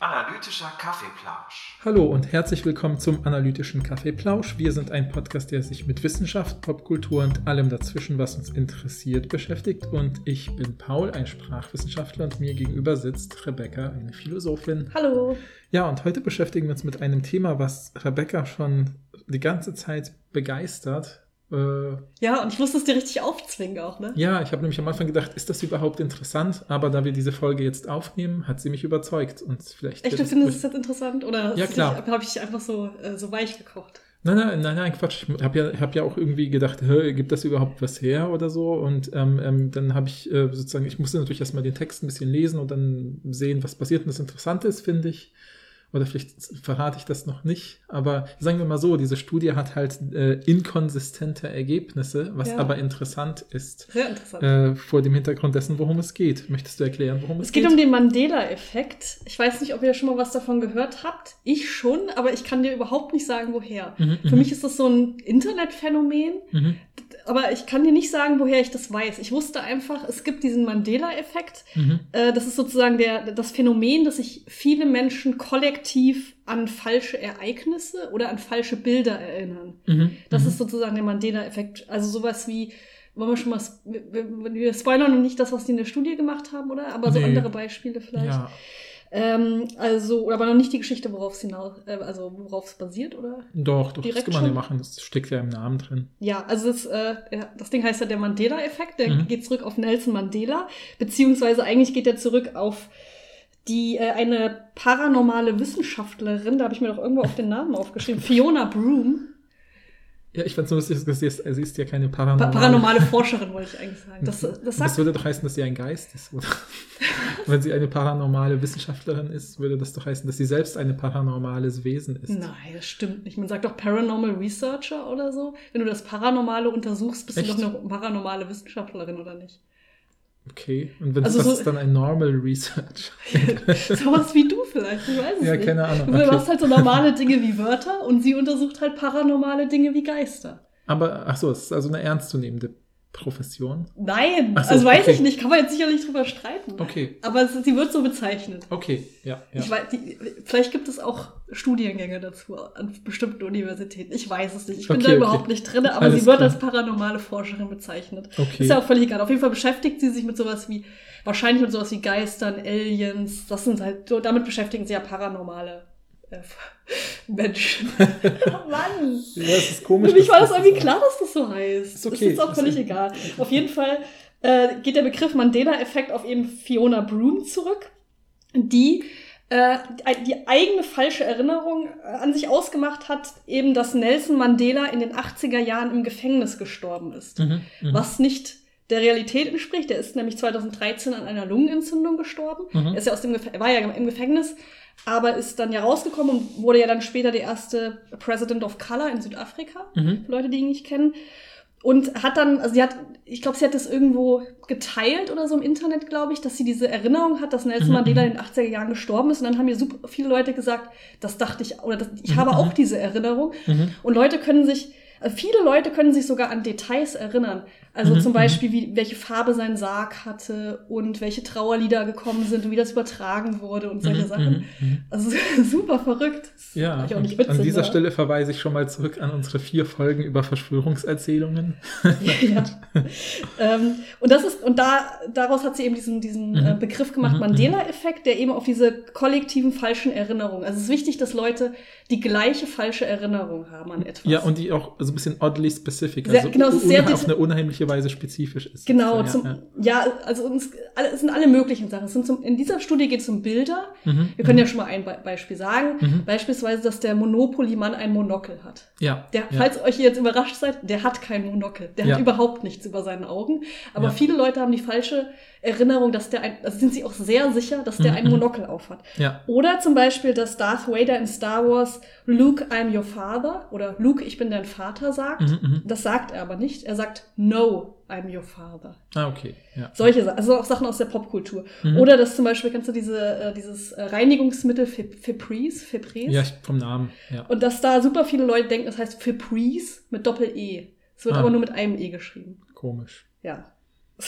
Analytischer Kaffeeplausch. Hallo und herzlich willkommen zum Analytischen Kaffeeplausch. Wir sind ein Podcast, der sich mit Wissenschaft, Popkultur und allem dazwischen, was uns interessiert, beschäftigt. Und ich bin Paul, ein Sprachwissenschaftler, und mir gegenüber sitzt Rebecca, eine Philosophin. Hallo. Ja, und heute beschäftigen wir uns mit einem Thema, was Rebecca schon die ganze Zeit begeistert. Äh, Ja, und ich musste es dir richtig aufzwingen auch, ne? ja, ich habe nämlich am Anfang gedacht, ist das überhaupt interessant? Aber da wir diese Folge jetzt aufnehmen, hat sie mich überzeugt. Und vielleicht. Echt, du es- findest es jetzt interessant? Oder Ja, habe ich einfach so, äh, so weich gekocht? Nein, nein, nein, nein, Quatsch. Ich habe ja, hab ja auch irgendwie gedacht, hä, gibt das überhaupt was her oder so? Und ähm, ähm, dann habe ich äh, sozusagen, ich musste natürlich erstmal den Text ein bisschen lesen und dann sehen, was passiert. Und das Interessante ist, finde ich, oder vielleicht verrate ich das noch nicht, aber sagen wir mal so, diese Studie hat halt äh, inkonsistente Ergebnisse, was Ja. aber interessant ist, Sehr interessant. äh, vor dem Hintergrund dessen, worum es geht. Möchtest du erklären, worum es, es geht um den Mandela-Effekt. Ich weiß nicht, ob ihr schon mal was davon gehört habt. Ich schon, aber ich kann dir überhaupt nicht sagen, woher. Mhm, Für mhm, mich ist das so ein Internetphänomen, mhm, aber ich kann dir nicht sagen, woher ich das weiß. Ich wusste einfach, es gibt diesen Mandela-Effekt. mhm, Äh, das ist sozusagen der, das Phänomen, dass sich viele Menschen kollektiv an falsche Ereignisse oder an falsche Bilder erinnern. mhm, Das mhm. ist sozusagen der Mandela-Effekt. Also sowas wie, wollen wir schon mal, wir wir spoilern noch nicht das, was die in der Studie gemacht haben, oder? Aber so Nee. andere Beispiele vielleicht. Ja, Ähm, also, aber noch nicht die Geschichte, worauf es hinaus, äh, also worauf es basiert, oder? doch, doch, das Direkt kann man ja machen, das steckt ja im Namen drin. Ja, also das, äh, das Ding heißt ja der Mandela-Effekt. Der Mhm. geht zurück auf Nelson Mandela, beziehungsweise eigentlich geht er zurück auf die äh, eine paranormale Wissenschaftlerin, da habe ich mir doch irgendwo auf den Namen aufgeschrieben, Fiona Broom. Ja, ich fand so lustig, dass sie ist, sie ist ja keine Pa paranormale. paranormale Forscherin, wollte ich eigentlich sagen. Das, das Das würde doch heißen, dass sie ein Geist ist, oder? Wenn sie eine paranormale Wissenschaftlerin ist, würde das doch heißen, dass sie selbst ein paranormales Wesen ist. Nein, das stimmt nicht. Man sagt doch Paranormal Researcher oder so. Wenn du das Paranormale untersuchst, bist Echt? du doch eine paranormale Wissenschaftlerin, oder nicht? Okay, und wenn Also was so- ist dann ein Normal Research? Sowas wie du vielleicht, ich weiß es ja, nicht. keine Ahnung. Du Okay. machst halt so normale Dinge wie Wörter und sie untersucht halt paranormale Dinge wie Geister. Aber, ach so, es ist also eine ernstzunehmende Profession. Nein, so, also weiß okay. ich nicht, kann man jetzt sicherlich drüber streiten. Okay, Aber es, sie wird so bezeichnet. okay, ja, ja. Ich weiß, die, vielleicht gibt es auch Studiengänge dazu an bestimmten Universitäten. Ich weiß es nicht. Ich bin Okay, da okay. überhaupt nicht drin, aber Alles sie wird klar. als paranormale Forscherin bezeichnet. Okay. Ist ja auch völlig egal. Auf jeden Fall beschäftigt sie sich mit sowas wie, wahrscheinlich mit sowas wie Geistern, Aliens. Das sind halt, so, damit beschäftigen sie ja paranormale äh, Menschen. Mann! ja, es ist komisch. Für mich war das das irgendwie klar, dass das so heißt. Ist okay. Das ist auch Ist völlig okay. egal. Auf jeden Fall äh, geht der Begriff Mandela-Effekt auf eben Fiona Broom zurück, die äh, die eigene falsche Erinnerung äh, an sich ausgemacht hat, eben, dass Nelson Mandela in den 80er Jahren im Gefängnis gestorben ist. Mhm, mhm. Was nicht der Realität entspricht. Er ist nämlich 2013 an einer Lungenentzündung gestorben. Mhm. Er ist ja aus dem Gef er war ja im Gefängnis, aber ist dann ja rausgekommen und wurde ja dann später der erste President of Color in Südafrika, Mhm. für Leute, die ihn nicht kennen. Und hat dann, also sie hat, ich glaube, sie hat das irgendwo geteilt oder so im Internet, glaube ich, dass sie diese Erinnerung hat, dass Nelson Mhm, Mandela in den 80er Jahren gestorben ist. Und dann haben mir super viele Leute gesagt, das dachte ich, oder das, ich Mhm, habe auch mhm. diese Erinnerung. Mhm. Und Leute können sich, äh, viele Leute können sich sogar an Details erinnern. Also Mhm, zum mhm. Beispiel, wie, welche Farbe sein Sarg hatte und welche Trauerlieder gekommen sind und wie das übertragen wurde und solche Mhm, Sachen. mhm, mhm. Also super verrückt. Das Ja, auch nicht witzig, an dieser aber- Stelle verweise ich schon mal zurück an unsere vier Folgen über Verschwörungserzählungen. ja. ähm, und das ist, und da, daraus hat sie eben diesen, diesen äh, Begriff gemacht, Mandela-Effekt, der eben auf diese kollektiven falschen Erinnerungen. Also es ist wichtig, dass Leute die gleiche falsche Erinnerung haben an etwas. Ja, und die auch so ein bisschen oddly specific, Sehr- also genau, es ist sehr auf eine unheimliche Weise spezifisch ist. Genau, ja, zum, ja. ja. also uns, alle, es sind alle möglichen Sachen. Es sind zum, in dieser Studie geht es um Bilder. Mhm, Wir können mhm. ja schon mal ein Be Beispiel sagen. Mhm. Beispielsweise, dass der Monopoly-Mann ein Monokel hat. Ja, Der, ja. falls euch jetzt überrascht seid, der hat kein Monokel. Der hat überhaupt nichts über seinen Augen. Aber viele Leute haben die falsche Erinnerung, dass der ein, also sind sie auch sehr sicher, dass der Mhm, ein mhm. Monokel aufhat. ja. Oder zum Beispiel, dass Darth Vader in Star Wars Luke, I'm your father oder Luke, ich bin dein Vater sagt. Mhm, mhm. Das sagt er aber nicht. Er sagt No, I'm your father. Ah, okay. Ja. Solche Sachen, also auch Sachen aus der Popkultur. Mhm. Oder dass zum Beispiel, kennst du diese, äh, dieses äh, Reinigungsmittel Febreze? Febreze? ja, vom Namen, ja. Und dass da super viele Leute denken, das heißt Febreze mit Doppel-E. Es wird Ah. aber nur mit einem E geschrieben. Komisch. Ja.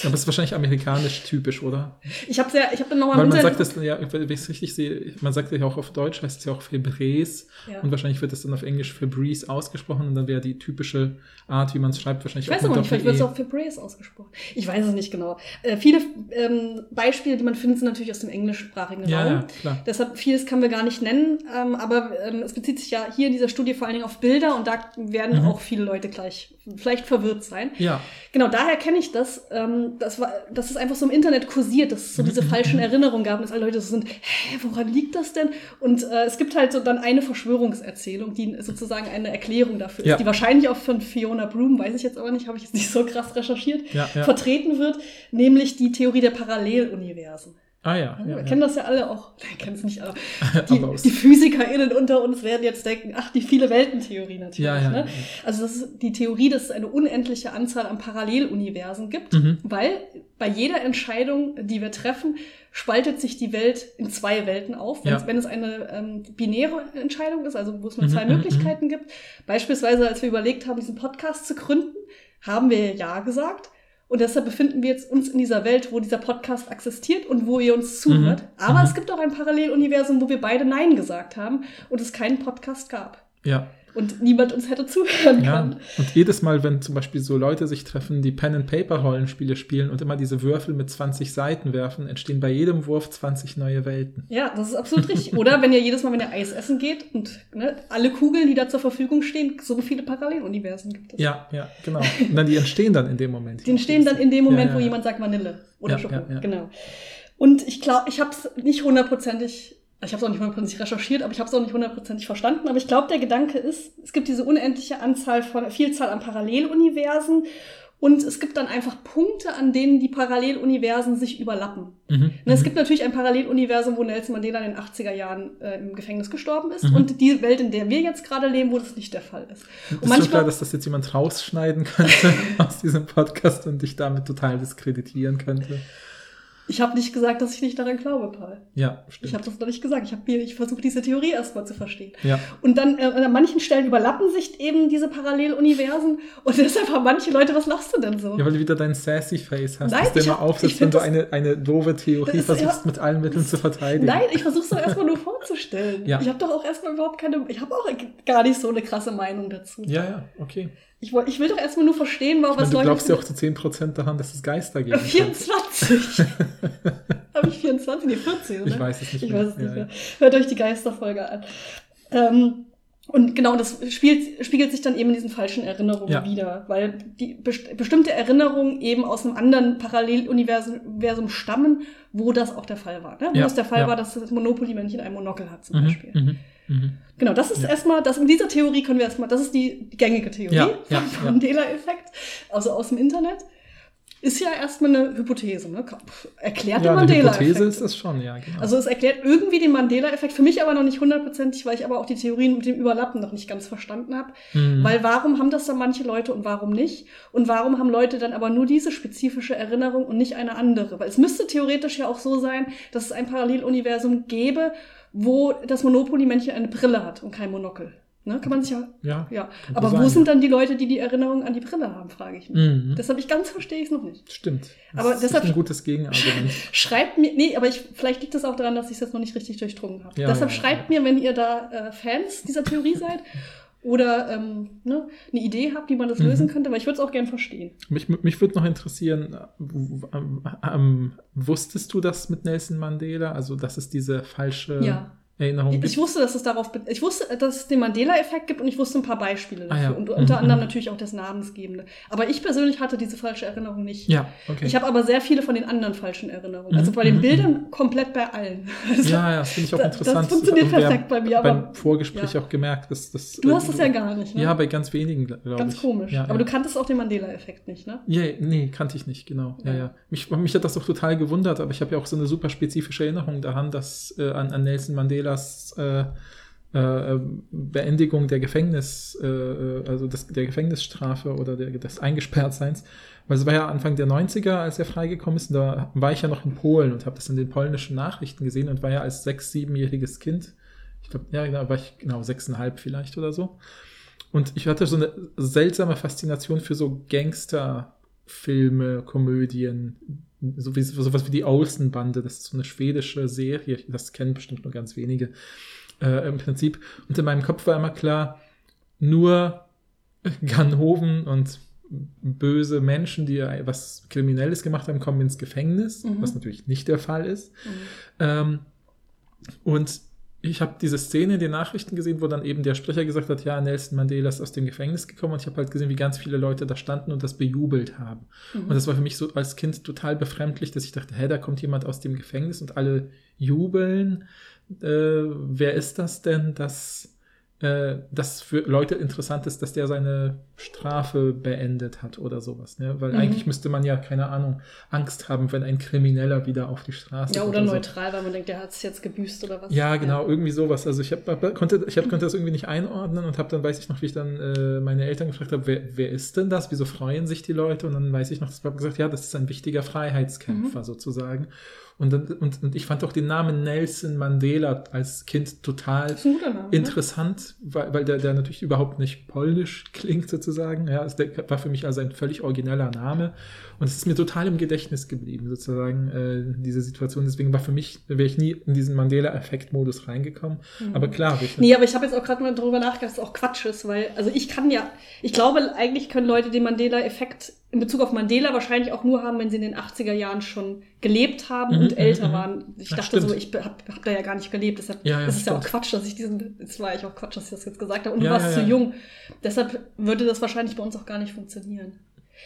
Aber es ist wahrscheinlich amerikanisch typisch, oder? Ich habe ja, ich habe dann nochmal Weil man sagt das, ja, wenn ich es richtig sehe, man sagt ja auch auf Deutsch, heißt es ja auch Febreze. Ja. Und wahrscheinlich wird es dann auf Englisch Febreze ausgesprochen und dann wäre die typische Art, wie man es schreibt, wahrscheinlich Ich weiß mit aber nicht, vielleicht wird es auch Febreze ausgesprochen. Ich weiß es nicht genau. Äh, viele ähm, Beispiele, die man findet, sind natürlich aus dem englischsprachigen Ja, Raum. ja, klar. Deshalb vieles können wir gar nicht nennen, ähm, aber ähm, es bezieht sich ja hier in dieser Studie vor allen Dingen auf Bilder und da werden Mhm. auch viele Leute gleich vielleicht verwirrt sein. Ja, Genau, daher kenne ich das. Ähm, das war, dass es einfach so im Internet kursiert, dass es so diese falschen Erinnerungen gab dass alle Leute so sind, hä, woran liegt das denn? Und äh, es gibt halt so dann eine Verschwörungserzählung, die sozusagen eine Erklärung dafür Ja. ist, die wahrscheinlich auch von Fiona Broom, weiß ich jetzt aber nicht, habe ich jetzt nicht so krass recherchiert, Ja, ja. vertreten wird, nämlich die Theorie der Paralleluniversen. Ah ja. Wir ja, kennen ja. das ja alle auch. Nein, kennen es nicht alle. Die, die PhysikerInnen unter uns werden jetzt denken, ach, die viele Welten-Theorie natürlich. Ja, ne? Also das ist die Theorie, dass es eine unendliche Anzahl an Paralleluniversen gibt, Mhm. weil bei jeder Entscheidung, die wir treffen, spaltet sich die Welt in zwei Welten auf. Wenn, wenn es eine ähm, binäre Entscheidung ist, also wo es nur Mhm, zwei mhm, Möglichkeiten gibt. Beispielsweise, als wir überlegt haben, diesen Podcast zu gründen, haben wir Ja gesagt. Und deshalb befinden wir jetzt uns in dieser Welt, wo dieser Podcast existiert und wo ihr uns zuhört. Mhm, Aber mhm. es gibt auch ein Paralleluniversum, wo wir beide Nein gesagt haben und es keinen Podcast gab. ja. Und niemand uns hätte zuhören Ja, können. und jedes Mal, wenn zum Beispiel so Leute sich treffen, die Pen-and-Paper-Rollenspiele spielen und immer diese Würfel mit 20 Seiten werfen, entstehen bei jedem Wurf 20 neue Welten. Ja, das ist absolut richtig. Oder wenn ihr jedes Mal, wenn ihr Eis essen geht und ne, alle Kugeln, die da zur Verfügung stehen, so viele Paralleluniversen gibt es. Ja, ja, genau. Und dann die entstehen dann in dem Moment. Die entstehen dann in dem Moment, Ja, ja, wo jemand sagt Vanille oder Ja, Schoko. Genau. Und ich glaube, ich habe es nicht hundertprozentig, ich habe es auch nicht hundertprozentig recherchiert, aber ich habe es auch nicht hundertprozentig verstanden. Aber ich glaube, der Gedanke ist, es gibt diese unendliche Anzahl von Vielzahl an Paralleluniversen und es gibt dann einfach Punkte, an denen die Paralleluniversen sich überlappen. Mhm. Ne, Es mhm. gibt natürlich ein Paralleluniversum, wo Nelson Mandela in den 80er Jahren äh, im Gefängnis gestorben ist. Mhm. Und die Welt, in der wir jetzt gerade leben, wo das nicht der Fall ist. Und Ist schon klar, dass das jetzt jemand rausschneiden könnte aus diesem Podcast und dich damit total diskreditieren könnte. Ich habe nicht gesagt, dass ich nicht daran glaube, Paul. Ja, stimmt. Ich habe das noch nicht gesagt. Ich, hab mir- ich versuche diese Theorie erstmal zu verstehen. ja. Und dann äh, an manchen Stellen überlappen sich eben diese Paralleluniversen. Und deshalb haben manche Leute, was lachst du denn so? ja, weil du wieder dein sassy Face hast, Nein, du immer aufsetzt, wenn du eine, eine doofe Theorie versuchst, ja, mit allen Mitteln zu verteidigen. Nein, ich versuche es doch erstmal nur vorzustellen. Ja. Ich habe doch auch erstmal überhaupt keine, ich habe auch gar nicht so eine krasse Meinung dazu. Ja, ja, okay. Ich, woll- ich will doch erstmal nur verstehen, warum Ich meine, was du Leute. glaubst ja auch zu 10% daran, dass es Geister gibt. 24. Habe ich 24? Nee, 14, oder? Ich weiß es nicht Ich mehr. weiß es nicht Ja, mehr. Hört euch die Geisterfolge an. Ähm, und genau, das spielt, spiegelt sich dann eben in diesen falschen Erinnerungen Ja. wieder, weil die best bestimmte Erinnerungen eben aus einem anderen Paralleluniversum Universum stammen, wo das auch der Fall war. Ne? Wo Ja, es der Fall ja. war, dass das Monopoly-Männchen ein Monokel hat zum Mhm, Beispiel. mhm, mhm. Genau, das ist Ja. erstmal, das in dieser Theorie können wir erstmal, das ist die, gängige Theorie Ja, ja, vom. Mandela-Effekt, also aus dem Internet. Ist ja erstmal eine Hypothese, ne? Erklärt Ja, eine Mandela-Effekt. Hypothese ist es schon, ja, genau. Also es erklärt irgendwie den Mandela-Effekt, für mich aber noch nicht hundertprozentig, weil ich aber auch die Theorien mit dem Überlappen noch nicht ganz verstanden habe. Mhm. Weil warum haben das dann manche Leute und warum nicht? Und warum haben Leute dann aber nur diese spezifische Erinnerung und nicht eine andere? Weil es müsste theoretisch ja auch so sein, dass es ein Paralleluniversum gäbe, wo das Monopoly-Männchen eine Brille hat und kein Monokel. Ne? Kann man sich ja. ja. Ja. Aber sein, wo sind dann die Leute, die die Erinnerung an die Brille haben, frage ich mich. Mhm. Deshalb ich ganz verstehe ich es noch nicht. Stimmt. Das Aber ist deshalb- ein gutes Gegenargument. Schreibt mir, nee, aber ich, vielleicht liegt das auch daran, dass ich es jetzt noch nicht richtig durchdrungen habe. Ja, Deshalb ja, schreibt mir, wenn ihr da äh, Fans dieser Theorie seid oder ähm, ne, eine Idee habt, wie man das Mhm. lösen könnte, weil ich würde es auch gern verstehen. Mich, mich würde noch interessieren, äh, ähm, ähm, wusstest du das mit Nelson Mandela? Also, dass es diese falsche Ja. Erinnerung Ich, wusste, dass es darauf, ich wusste, dass es den Mandela-Effekt gibt und ich wusste ein paar Beispiele Ah, dafür ja. und unter Mhm, anderem mhm. natürlich auch das Namensgebende. Aber ich persönlich hatte diese falsche Erinnerung nicht. ja, okay. Ich habe aber sehr viele von den anderen falschen Erinnerungen. Mhm, Also bei den mhm, Bildern komplett bei allen. Also, ja, ja, das finde ich auch da- interessant. Das funktioniert wir perfekt bei mir, aber beim Vorgespräch ja. auch gemerkt, dass das. du äh, hast das ja gar nicht, ne? Ja, bei ganz wenigen, glaube ich. Ganz komisch. Ja, aber du kanntest auch den Mandela-Effekt nicht, ne? Ja, nee, kannte ich nicht, genau. Ja, Ja. Mich, mich hat das auch total gewundert, aber ich habe ja auch so eine super spezifische Erinnerung daran, dass äh, an, an Nelson Mandelas äh, äh, Beendigung der Gefängnis, äh, äh, also des, der Gefängnisstrafe oder der, des Eingesperrtseins. Weil es war ja Anfang der 90er, als er freigekommen ist, und da war ich ja noch in Polen und habe das in den polnischen Nachrichten gesehen und war ja als sechs-, siebenjähriges Kind, ich glaube, ja, da war ich genau sechseinhalb vielleicht oder so. Und ich hatte so eine seltsame Faszination für so Gangster- Filme, Komödien, so wie, sowas wie die Olsen-Bande, das ist so eine schwedische Serie, das kennen bestimmt nur ganz wenige äh, im Prinzip. Und in meinem Kopf war immer klar, nur Ganhoven und böse Menschen, die was Kriminelles gemacht haben, kommen ins Gefängnis, Mhm. was natürlich nicht der Fall ist. Mhm. Ähm, und ich habe diese Szene in den Nachrichten gesehen, wo dann eben der Sprecher gesagt hat, ja, Nelson Mandela ist aus dem Gefängnis gekommen und ich habe halt gesehen, wie ganz viele Leute da standen und das bejubelt haben. Mhm. Und das war für mich so als Kind total befremdlich, dass ich dachte, hä, da kommt jemand aus dem Gefängnis und alle jubeln. Äh, wer ist das denn, dass äh, das für Leute interessant ist, dass der seine Strafe beendet hat oder sowas. Ne? Weil Mhm. eigentlich müsste man ja, keine Ahnung, Angst haben, wenn ein Krimineller wieder auf die Straße ja, oder so. neutral, weil man denkt, der hat es jetzt gebüßt oder was. Ja, genau, irgendwie sowas. Also ich hab, konnte, ich hab, konnte das irgendwie nicht einordnen und habe dann, weiß ich noch, wie ich dann äh, meine Eltern gefragt habe, wer, wer ist denn das? Wieso freuen sich die Leute? Und dann weiß ich noch, das Papa gesagt, ja, das ist ein wichtiger Freiheitskämpfer Mhm. sozusagen. Und, und, und ich fand auch den Namen Nelson Mandela als Kind total Name. ne? interessant, weil, weil der, der natürlich überhaupt nicht polnisch klingt sozusagen. Ja, also der war für mich also ein völlig origineller Name und es ist mir total im Gedächtnis geblieben sozusagen äh, diese Situation. Deswegen war für mich wäre ich nie in diesen Mandela-Effekt-Modus reingekommen. Mhm. Aber klar, ich, Nee, aber ich habe jetzt auch gerade mal darüber nachgedacht, dass es auch Quatsch ist, weil, also ich kann ja, ich glaube, eigentlich können Leute den Mandela-Effekt in Bezug auf Mandela wahrscheinlich auch nur haben, wenn sie in den 80er Jahren schon gelebt haben Mhm, und älter mhm, waren. Ich Ja, dachte so, stimmt. ich habe hab da ja gar nicht gelebt. Deshalb Ja, ja, das ist ja auch. Quatsch, dass ich diesen, es war eigentlich auch Quatsch, dass ich das jetzt gesagt habe. Und du warst zu jung. Deshalb würde das wahrscheinlich bei uns auch gar nicht funktionieren.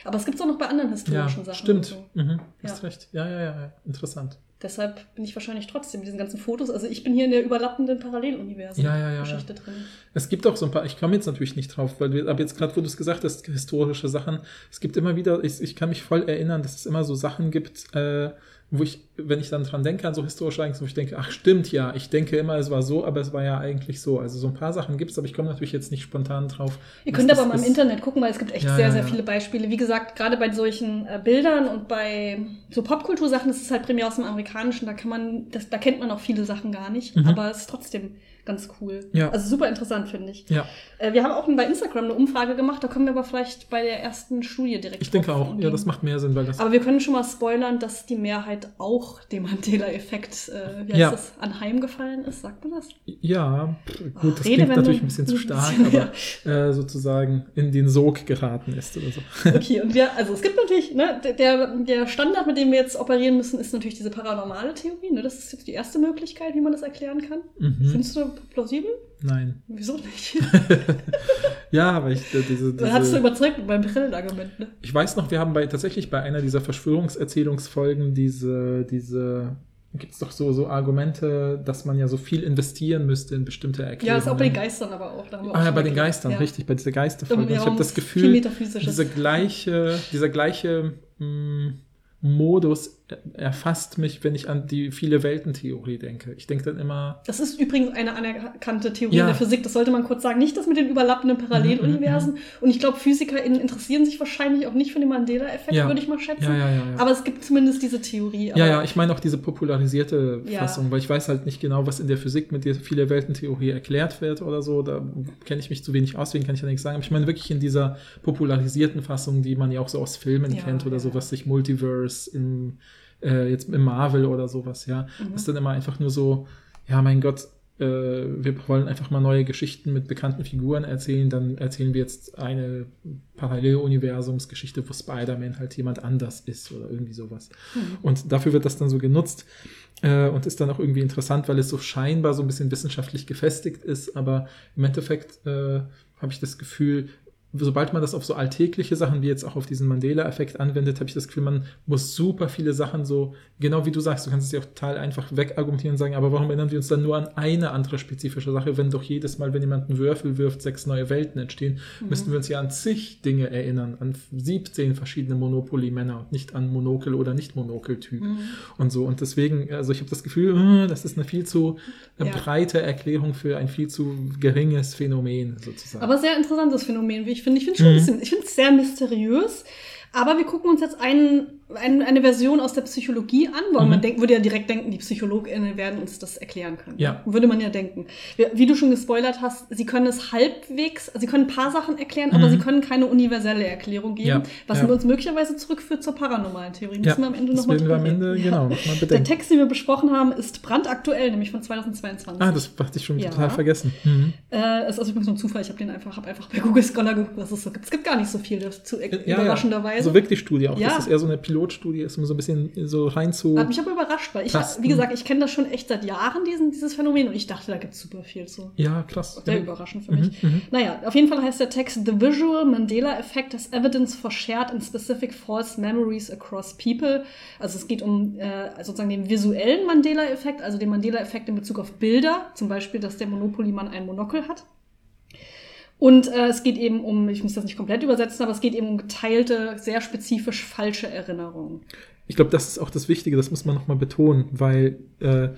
Aber es gibt es auch noch bei anderen historischen Sachen. stimmt. So. Mhm, hast recht. Ja, ja, ja, ja, interessant. Deshalb bin ich wahrscheinlich trotzdem mit diesen ganzen Fotos. Also ich bin hier in der überlappenden Paralleluniversen Ja, ja, ja, Geschichte drin. Es gibt auch so ein paar, ich komme jetzt natürlich nicht drauf, weil wir, aber jetzt gerade, wo du es gesagt hast, historische Sachen, es gibt immer wieder, ich, ich kann mich voll erinnern, dass es immer so Sachen gibt, äh, wo ich, wenn ich dann dran denke, an so historische Ereignisse, wo ich denke, ach stimmt ja, ich denke immer, es war so, aber es war ja eigentlich so. Also so ein paar Sachen gibt es, aber ich komme natürlich jetzt nicht spontan drauf. Ihr könnt aber mal im. Internet gucken, weil es gibt echt Ja, sehr, sehr viele Beispiele. Wie gesagt, gerade bei solchen äh, Bildern und bei so Popkultursachen, das ist halt primär aus dem Amerikanischen, da kann man, das, da kennt man auch viele Sachen gar nicht, Mhm. aber es ist trotzdem ganz cool. Ja. Also super interessant, finde ich. Ja, Äh, wir haben auch bei Instagram eine Umfrage gemacht, da kommen wir aber vielleicht bei der ersten Studie direkt ich denke auch, ja, das macht mehr Sinn, weil das. Aber wir können schon mal spoilern, dass die Mehrheit auch dem Mandela-Effekt, äh, wie heißt Ja. das, anheimgefallen ist, sagt man das? Ja, pff, gut, das Ach, klingt Redewendung. natürlich ein bisschen zu stark, aber äh, sozusagen in den Sog geraten ist oder so. Okay, und wir, also es gibt natürlich, ne, der, der Standard, mit dem wir jetzt operieren müssen, ist natürlich diese paranormale Theorie. Ne? Das ist jetzt die erste Möglichkeit, wie man das erklären kann. Mhm. Findest du plausibel? Nein. Wieso nicht? Ja, aber ich, äh, diese, Dann hast du diese, überzeugt mit meinem Brillenargument, ne? ich weiß noch, wir haben bei tatsächlich bei einer dieser Verschwörungserzählungsfolgen diese, diese, gibt es doch so, so Argumente, dass man ja so viel investieren müsste in bestimmte Ja, Erklärungen. das ist auch bei den Geistern aber auch. Da Ah ja, bei den. Geistern, Ja. richtig, bei dieser Geisterfolge. Ich habe das Gefühl, dieser gleiche, dieser gleiche mh, Modus erfasst mich, wenn ich an die viele Welten-Theorie denke. Ich denke dann immer, Das ist übrigens eine anerkannte Theorie Ja. in der Physik. Das sollte man kurz sagen. Nicht das mit den überlappenden Paralleluniversen. Mhm, Und ich glaube, PhysikerInnen interessieren sich wahrscheinlich auch nicht für den Mandela-Effekt, Ja. würde ich mal schätzen. ja. Aber es gibt zumindest diese Theorie. Ja, ja, ich meine auch diese popularisierte. Fassung, weil ich weiß halt nicht genau, was in der Physik mit dieser viele Weltentheorie erklärt wird oder so. Da kenne ich mich zu wenig aus, deswegen kann ich ja nichts sagen. Aber ich meine wirklich in dieser popularisierten Fassung, die man ja auch so aus Filmen kennt oder so, was sich Multiverse im, äh, jetzt im Marvel oder sowas, ja. Mhm. Das ist dann immer einfach nur so, ja, mein Gott, äh, wir wollen einfach mal neue Geschichten mit bekannten Figuren erzählen, dann erzählen wir jetzt eine Paralleluniversumsgeschichte, wo Spider-Man halt jemand anders ist oder irgendwie sowas. Mhm. Und dafür wird das dann so genutzt äh, und ist dann auch irgendwie interessant, weil es so scheinbar so ein bisschen wissenschaftlich gefestigt ist, aber im Endeffekt äh, habe ich das Gefühl, sobald man das auf so alltägliche Sachen wie jetzt auch auf diesen Mandela-Effekt anwendet, habe ich das Gefühl, man muss super viele Sachen so, genau wie du sagst, du kannst es ja auch total einfach wegargumentieren und sagen, aber warum erinnern wir uns dann nur an eine andere spezifische Sache, wenn doch jedes Mal, wenn jemand einen Würfel wirft, sechs neue Welten entstehen, müssten wir uns ja an zig Dinge erinnern, an 17 verschiedene Monopoly-Männer und nicht an Monokel- oder Nicht-Monokel-Typ Mhm. und so. Und deswegen, also ich habe das Gefühl, äh, das ist eine viel zu äh, Ja. breite Erklärung für ein viel zu geringes Phänomen sozusagen. Aber sehr interessantes Phänomen, wie ich finde. Ich finde Mhm. es schon ein bisschen, ich finde es sehr mysteriös. Aber wir gucken uns jetzt einen ein, eine Version aus der Psychologie an, weil Mhm. man denkt, würde ja direkt denken, die PsychologInnen werden uns das erklären können. Ja. Würde man ja denken. Wie, du schon gespoilert hast, sie können es halbwegs, also sie können ein paar Sachen erklären, aber Mhm. sie können keine universelle Erklärung geben, Ja, was ja. uns möglicherweise zurückführt zur paranormalen Theorie. Müssen wir am Ende das nochmal Ende, genau, noch Der. Text, den wir besprochen haben, ist brandaktuell, nämlich von 2022. Ah, das hatte ich schon total vergessen. Mhm. Äh, es ist also übrigens nur ein Zufall. Ich habe den einfach, hab einfach bei Google Scholar geguckt, was es so gibt. Es gibt gar nicht so viel dazu, überraschenderweise. Ja. So wirkt die Studie auch, Ja. dass es eher so eine Pilotstudie ist, um so ein bisschen so rein zu. Hat mich aber überrascht, weil ich, Krass. wie gesagt, ich kenne das schon echt seit Jahren, diesen, dieses Phänomen, und ich dachte, da gibt es super viel zu. Ja, krass. Sehr Ja. überraschend für Mhm, mich. mhm. Naja, auf jeden Fall heißt der Text The Visual Mandela Effect as Evidence for Shared and Specific False Memories Across People. Also es geht um äh, sozusagen den visuellen Mandela-Effekt, also den Mandela-Effekt in Bezug auf Bilder, zum Beispiel, dass der Monopoly-Mann ein Monokel hat. Und äh, es geht eben um, ich muss das nicht komplett übersetzen, aber es geht eben um geteilte, sehr spezifisch falsche Erinnerungen. Ich glaube, das ist auch das Wichtige, das muss man nochmal betonen, weil äh,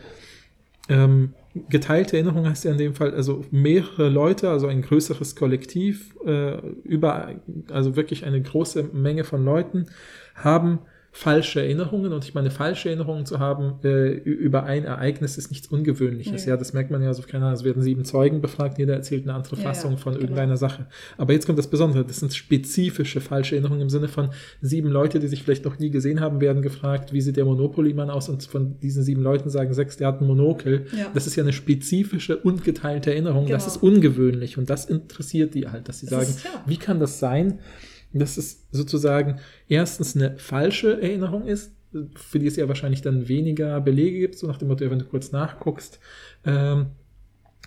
ähm, geteilte Erinnerung heißt ja in dem Fall, also mehrere Leute, also ein größeres Kollektiv, äh, über, also wirklich eine große Menge von Leuten haben falsche Erinnerungen und ich meine, falsche Erinnerungen zu haben äh, über ein Ereignis ist nichts Ungewöhnliches. Nee. Ja, das merkt man ja so, keine Ahnung, es werden sieben Zeugen befragt, jeder erzählt eine andere Ja, Fassung ja, von genau. irgendeiner Sache. Aber jetzt kommt das Besondere, das sind spezifische falsche Erinnerungen im Sinne von sieben Leute, die sich vielleicht noch nie gesehen haben, werden gefragt, wie sieht der Monopoly-Mann aus und von diesen sieben Leuten sagen sechs, der hat ein Monokel. Ja. Das ist ja eine spezifische und geteilte Erinnerung. Das Genau. ist ungewöhnlich und das interessiert die halt, dass sie Es sagen, ist- wie kann das sein, dass es sozusagen erstens eine falsche Erinnerung ist, für die es ja wahrscheinlich dann weniger Belege gibt, so nach dem Motto, wenn du kurz nachguckst. Ähm,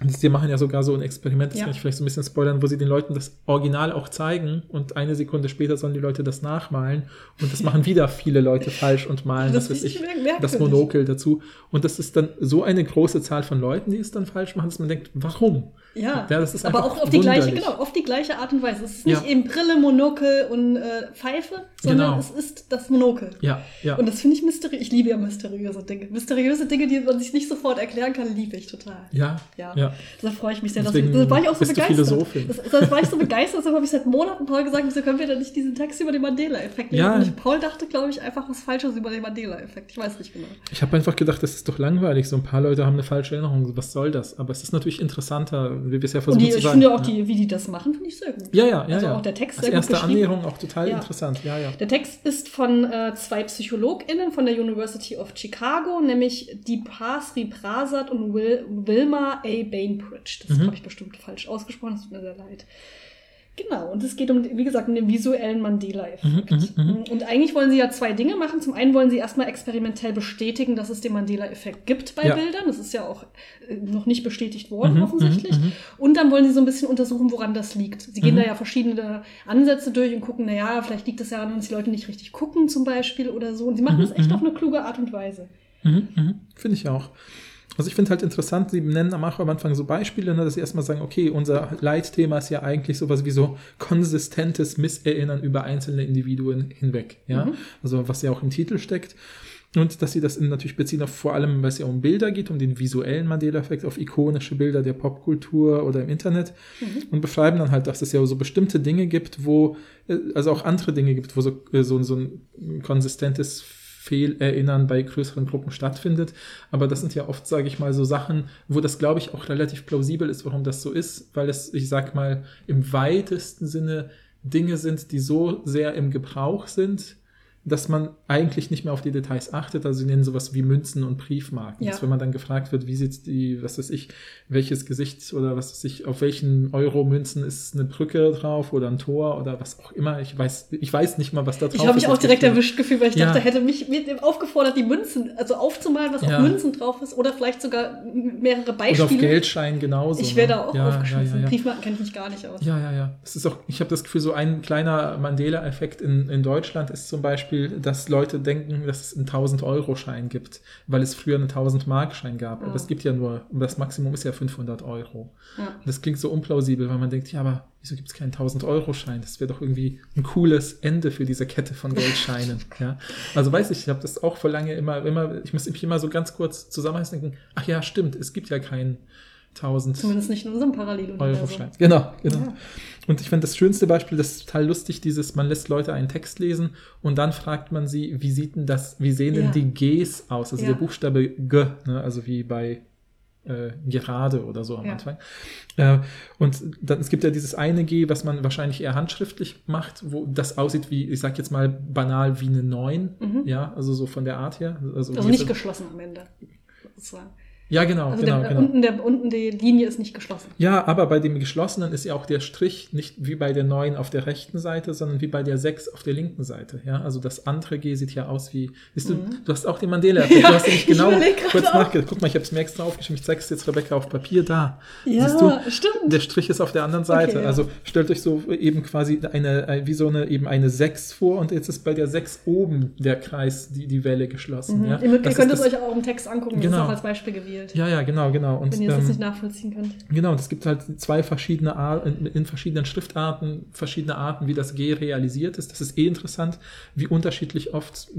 das, die machen ja sogar so ein Experiment, das Ja. kann ich vielleicht so ein bisschen spoilern, wo sie den Leuten das Original auch zeigen und eine Sekunde später sollen die Leute das nachmalen und das machen wieder viele Leute falsch und malen, Das ist ich, das Monokel dazu. Und das ist dann so eine große Zahl von Leuten, die es dann falsch machen, dass man denkt, warum? Ja, Ja, das ist aber auch auf die gleiche, genau, auf die gleiche Art und Weise. Es ist nicht Ja. eben Brille, Monokel und äh, Pfeife, sondern Genau. es ist das Monokel. Ja, ja. Und das finde ich mysteriös. Ich liebe ja mysteriöse Dinge. Mysteriöse Dinge, die man sich nicht sofort erklären kann, liebe ich total. ja, Ja. ja. Da freue ich mich sehr. Dass Deswegen da war ich auch so begeistert. Das, das war ich so begeistert, deshalb habe ich seit Monaten Paul gesagt, wieso können wir denn nicht diesen Text über den Mandela-Effekt nehmen? Ja. Und ich, Paul dachte, glaube ich, einfach was Falsches über den Mandela-Effekt. Ich weiß nicht genau. Ich habe einfach gedacht, das ist doch langweilig. So ein paar Leute haben eine falsche Erinnerung. Was soll das? Aber es ist natürlich interessanter, wie wir es ja Und versuchen die, zu ich sagen. finde auch, die, wie die das machen, finde ich sehr gut. Ja, ja, ja. Also ja. auch der Text Als sehr gut erste geschrieben. Annäherung auch total Ja. interessant. Ja, ja. Der Text ist von äh, zwei PsychologInnen von der University of Chicago, nämlich Deepa Prasad und Will, Wilma A. Bainbridge. Das Mhm. habe ich bestimmt falsch ausgesprochen, das tut mir sehr leid. Genau, und es geht um, wie gesagt, um den visuellen Mandela-Effekt. Mhm, mhm, mhm. Und eigentlich wollen sie ja zwei Dinge machen. Zum einen wollen sie erstmal experimentell bestätigen, dass es den Mandela-Effekt gibt bei Ja. Bildern. Das ist ja auch äh, noch nicht bestätigt worden, Mhm, offensichtlich. mhm, mhm. Und dann wollen sie so ein bisschen untersuchen, woran das liegt. Sie gehen da ja verschiedene Ansätze durch und gucken, naja, vielleicht liegt es ja daran, dass die Leute nicht richtig gucken zum Beispiel oder so. Und sie machen das echt auf eine kluge Art und Weise. Finde ich auch. Also ich finde halt interessant, Sie nennen am Anfang so Beispiele, ne, dass Sie erstmal sagen, okay, unser Leitthema ist ja eigentlich sowas wie so konsistentes Misserinnern über einzelne Individuen hinweg. Ja? Mhm. Also was ja auch im Titel steckt. Und dass sie das in- natürlich beziehen auf vor allem, weil es ja um Bilder geht, um den visuellen Mandela-Effekt, auf ikonische Bilder der Popkultur oder im Internet Mhm. und beschreiben dann halt, dass es ja so bestimmte Dinge gibt, wo, äh, also auch andere Dinge gibt, wo so, äh, so, so ein konsistentes Fehlerinnern bei größeren Gruppen stattfindet. Aber das sind ja oft, sage ich mal, so Sachen, wo das, glaube ich, auch relativ plausibel ist, warum das so ist, weil es, ich sag mal, im weitesten Sinne Dinge sind, die so sehr im Gebrauch sind, dass man eigentlich nicht mehr auf die Details achtet. Also sie nennen sowas wie Münzen und Briefmarken. Ja. Dass wenn man dann gefragt wird, wie sieht die, was weiß ich, welches Gesicht oder was weiß ich, auf welchen Euro-Münzen ist eine Brücke drauf oder ein Tor oder was auch immer. Ich weiß, ich weiß nicht mal, was da drauf Ich ist. habe mich auch direkt erwischt gefühlt, weil ich Ja. dachte, hätte mich aufgefordert, die Münzen, also aufzumalen, was Ja. auf Münzen drauf ist, oder vielleicht sogar mehrere Oder Beispiele. auf Geldschein genauso. ich wäre ne? da auch ja, aufgeschmissen. Briefmarken kenne ich mich gar nicht aus. Ja, ja, ja. Es ist auch, ich habe das Gefühl, so ein kleiner Mandela-Effekt in, in Deutschland ist zum Beispiel, dass Leute denken, dass es einen 1000-Euro-Schein gibt, weil es früher einen 1000-Mark-Schein gab. Aber Ja. es gibt ja nur, das Maximum ist ja 500 Euro. Ja. Das klingt so unplausibel, weil man denkt, ja, aber wieso gibt es keinen 1000-Euro-Schein? Das wäre doch irgendwie ein cooles Ende für diese Kette von Geldscheinen. ja. Also weiß ich, ich habe das auch vor lange immer, immer, ich muss mich immer so ganz kurz zusammenreißen denken, ach ja, stimmt, es gibt ja keinen 1000 Zumindest nicht in unserem Paralleluniversum. Genau, genau. Ja. Und ich finde das schönste Beispiel, das ist total lustig, dieses, man lässt Leute einen Text lesen und dann fragt man sie, wie sieht denn das, wie sehen denn Ja. die Gs aus? Also Ja. der Buchstabe G, ne? also wie bei äh, gerade oder so am Ja. Anfang. Äh, und dann, es gibt ja dieses eine G, was man wahrscheinlich eher handschriftlich macht, wo das aussieht wie, ich sag jetzt mal banal wie eine 9, Mhm. ja, also so von der Art her. Also, Also nicht geschlossen am Ende. sozusagen. Ja, genau, Also genau, der, genau. Unten, der, unten die Linie ist nicht geschlossen. Ja, aber bei dem geschlossenen ist ja auch der Strich nicht wie bei der 9 auf der rechten Seite, sondern wie bei der 6 auf der linken Seite. Ja, also das andere G sieht ja aus wie. Siehst du, du hast auch den mandela Mhm. Ja, Du hast nämlich ich genau kurz nachgedacht. Guck mal, ich habe es mir extra aufgeschrieben. Ich zeig's jetzt Rebecca auf Papier da. Ja, Siehst du? stimmt. Der Strich ist auf der anderen Seite. Okay, ja. Also stellt euch so eben quasi eine, äh, wie so eine, eben eine 6 vor und jetzt ist bei der 6 oben der Kreis, die, die Welle geschlossen. Mhm. Ja? Ihr, Das könnt es euch auch im Text angucken, das ist Genau. auch als Beispiel gewählt. Ja, ja, genau, genau. Und, wenn ihr das ähm, nicht nachvollziehen könnt. Genau, und es gibt halt zwei verschiedene Arten, in, in verschiedenen Schriftarten, verschiedene Arten, wie das G realisiert ist. Das ist eh interessant, wie unterschiedlich oft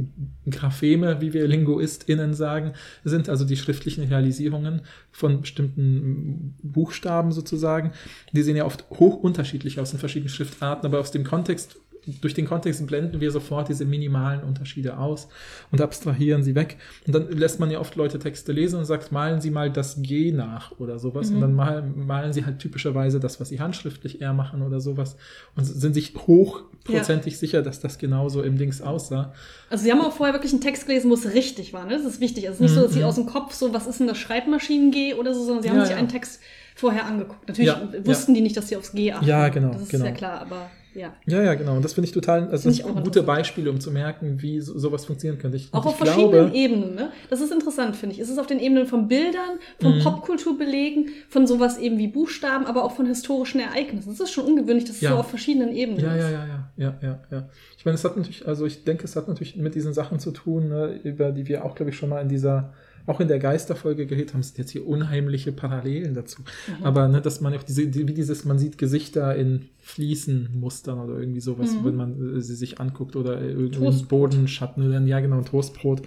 Grapheme, wie wir LinguistInnen sagen, sind, also die schriftlichen Realisierungen von bestimmten Buchstaben sozusagen. Die sehen ja oft hoch unterschiedlich aus in verschiedenen Schriftarten, aber aus dem Kontext durch den Kontext blenden wir sofort diese minimalen Unterschiede aus und abstrahieren sie weg. Und dann lässt man ja oft Leute Texte lesen und sagt, malen Sie mal das G nach oder sowas. Mhm. Und dann malen, malen sie halt typischerweise das, was sie handschriftlich eher machen oder sowas. Und sind sich hochprozentig sicher, dass das genauso im Dings aussah. Also sie haben auch vorher wirklich einen Text gelesen, wo es richtig war. Ne? Das ist wichtig. Also es ist nicht so, dass sie Mhm. aus dem Kopf so, was ist denn das Schreibmaschinen-G oder so, sondern sie haben Ja, sich ja. einen Text vorher angeguckt. Natürlich Ja, wussten die nicht, dass sie aufs G achten. Ja, genau, Das ist genau. ja klar, aber ja. Ja, ja, genau. Und das finde ich total, also ich auch gute. Beispiele, um zu merken, wie so, sowas funktionieren könnte. Ich, Auch auf ich verschiedenen glaube, Ebenen, ne? Das ist interessant, finde ich. Es ist auf den Ebenen von Bildern, von Mhm. Popkulturbelegen, von sowas eben wie Buchstaben, aber auch von historischen Ereignissen. Das ist schon ungewöhnlich, dass es Ja. so auf verschiedenen Ebenen Ja, ist. ja, ja, ja, ja, ja, ja. Ich meine, es hat natürlich, also ich denke, es hat natürlich mit diesen Sachen zu tun, ne, über die wir auch, glaube ich, schon mal in dieser, auch in der Geisterfolge geredet haben. Sind jetzt hier unheimliche Parallelen dazu. Mhm. Aber ne, dass man auch diese, die- wie dieses, man sieht Gesichter in Fliesenmustern oder irgendwie sowas, Mhm. wenn man äh, sie sich anguckt oder irgendwie Toastbrot. Bodenschatten oder ja genau, Toastbrot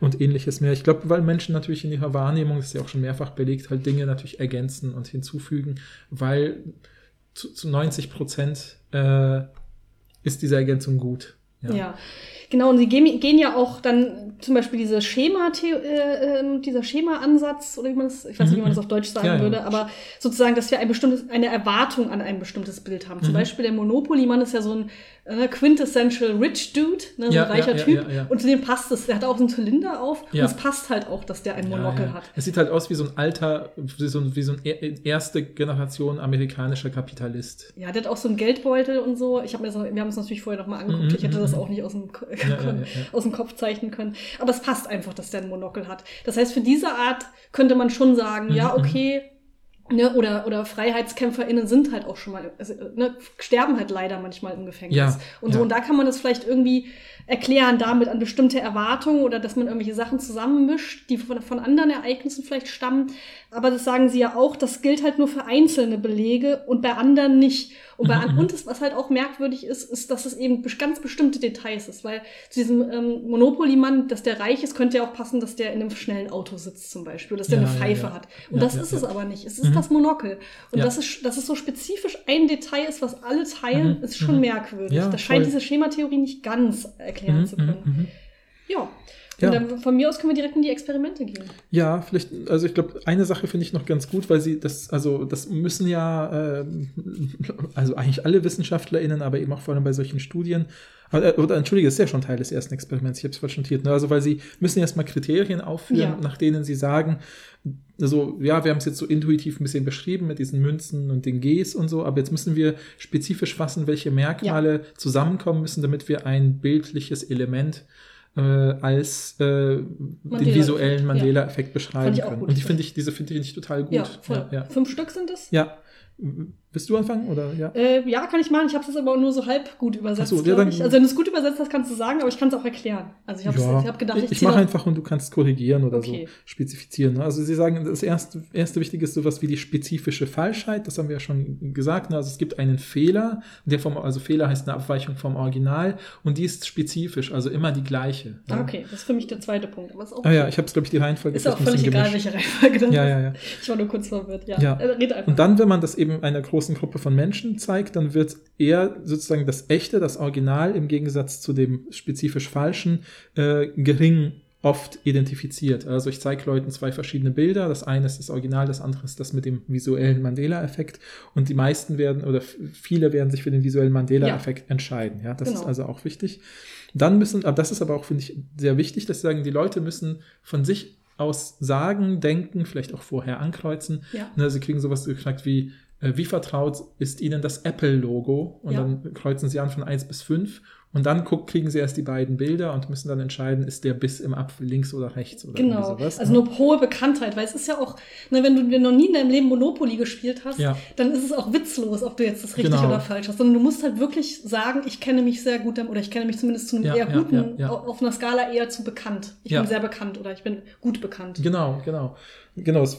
und ähnliches mehr. Ich glaube, weil Menschen natürlich in ihrer Wahrnehmung, das ist ja auch schon mehrfach belegt, halt Dinge natürlich ergänzen und hinzufügen, weil zu, zu 90 Prozent äh, ist diese Ergänzung gut. Ja. Genau, und sie gehen, gehen ja auch dann zum Beispiel diese Schema, äh, ähm, dieser Schema-Ansatz, oder wie man das, ich weiß nicht, wie man das auf Deutsch sagen Ja, ja. würde, aber sozusagen, dass wir ein bestimmtes, eine Erwartung an ein bestimmtes Bild haben. Zum Mhm. Beispiel der Monopoly-Mann ist ja so ein äh, quintessential rich Dude, ne, so Ja, ein reicher Typ. Und zu dem passt es. Der hat auch so einen Zylinder auf und es passt halt auch, dass der ein Monokel hat. Es sieht halt aus wie so ein alter, wie so ein, wie so ein er- erste Generation amerikanischer Kapitalist. Ja, der hat auch so einen Geldbeutel und so. Ich hab mir das, wir haben es natürlich vorher noch mal angeguckt. Mhm, ich hätte mhm, das mhm. auch nicht aus dem, aus dem Kopf zeichnen können. Aber es passt einfach, dass der ein Monokel hat. Das heißt, für diese Art könnte man schon sagen, Mhm, ja, mhm. okay, ne, oder, oder FreiheitskämpferInnen sind halt auch schon mal, also, ne, sterben halt leider manchmal im Gefängnis. Ja, und so, ja. und da kann man das vielleicht irgendwie erklären damit an bestimmte Erwartungen oder dass man irgendwelche Sachen zusammenmischt, die von, von anderen Ereignissen vielleicht stammen. Aber das sagen sie ja auch, das gilt halt nur für einzelne Belege und bei anderen nicht. Und, bei, an- Mhm. und das, was halt auch merkwürdig ist, ist, dass es eben ganz bestimmte Details ist. Weil zu diesem ähm, Monopoly-Mann, dass der reich ist, könnte ja auch passen, dass der in einem schnellen Auto sitzt zum Beispiel, dass der Ja, eine Pfeife hat. Und das ist es aber nicht. Es ist Mhm. das Monokel. Und Ja. das ist, dass es so spezifisch ein Detail ist, was alle teilen, Mhm. ist schon Mhm. merkwürdig. Ja, das scheint voll. diese Schematheorie nicht ganz erklären zu können. Ja. Ja. Und dann von mir aus können wir direkt in die Experimente gehen. Ja, vielleicht, also ich glaube, eine Sache finde ich noch ganz gut, weil sie das, also das müssen ja, ähm, also eigentlich alle WissenschaftlerInnen, aber eben auch vor allem bei solchen Studien, äh, oder entschuldige, das ist ja schon Teil des ersten Experiments, ich habe es falsch notiert, ne? also weil sie müssen erstmal Kriterien aufführen, Ja. nach denen sie sagen, also ja, wir haben es jetzt so intuitiv ein bisschen beschrieben mit diesen Münzen und den Gs und so, aber jetzt müssen wir spezifisch fassen, welche Merkmale zusammenkommen müssen, damit wir ein bildliches Element äh, als äh, den Mandela-Effekt, visuellen ja. Mandela-Effekt beschreiben ich auch können. Und die finde ich, diese finde ich total gut. Ja, voll. Ja, ja. Fünf Stück sind es? ja. Willst du anfangen oder ja? Äh, ja, kann ich machen. Ich habe es aber nur so halb gut übersetzt. So, ja, dann- ich. Also wenn du es gut übersetzt hast, kannst du sagen, aber ich kann es auch erklären. Also ich habe Ja, ich hab gedacht, ich, ich mache einfach und du kannst korrigieren oder Okay. so spezifizieren. ne? Also Sie sagen, das erste, erste Wichtige ist sowas wie die spezifische Falschheit. Das haben wir ja schon gesagt. ne? Also es gibt einen Fehler, der vom, also Fehler heißt eine Abweichung vom Original und die ist spezifisch, also immer die gleiche. Ah, ne? okay, das ist für mich der zweite Punkt. Aber ist auch Ah ja, ich habe es glaube ich die Reihenfolge ist auch völlig egal, welche Reihenfolge das Ja, ist. ja, ja. Ich war nur kurz verwirrt. Ja, Ja. Äh, red einfach. Und dann, wenn man das eben einer großen Gruppe von Menschen zeigt, dann wird eher sozusagen das Echte, das Original im Gegensatz zu dem spezifisch Falschen äh, gering oft identifiziert. Also ich zeige Leuten zwei verschiedene Bilder. Das eine ist das Original, das andere ist das mit dem visuellen Mandela-Effekt. Und die meisten werden oder viele werden sich für den visuellen Mandela-Effekt entscheiden. Ja, das Genau. ist also auch wichtig. Dann müssen, aber das ist aber auch, finde ich, sehr wichtig, dass sie sagen, die Leute müssen von sich aus sagen, denken, vielleicht auch vorher ankreuzen. Ja. Ne, sie kriegen sowas gefragt wie, äh, wie vertraut ist Ihnen das Apple-Logo? Und Ja. dann kreuzen sie an von 1 bis 5 und dann guck, kriegen sie erst die beiden Bilder und müssen dann entscheiden, ist der Biss im Apfel links oder rechts oder Genau. irgendwie sowas. also ne? nur hohe Bekanntheit, weil es ist ja auch, ne, wenn du wenn noch nie in deinem Leben Monopoly gespielt hast, Ja. dann ist es auch witzlos, ob du jetzt das richtig Genau. oder falsch hast. Sondern du musst halt wirklich sagen, ich kenne mich sehr gut oder ich kenne mich zumindest zu einem Ja, eher ja, guten, auf einer Skala eher zu bekannt. Ich bin sehr bekannt oder ich bin gut bekannt. Genau, genau. Genau. Es,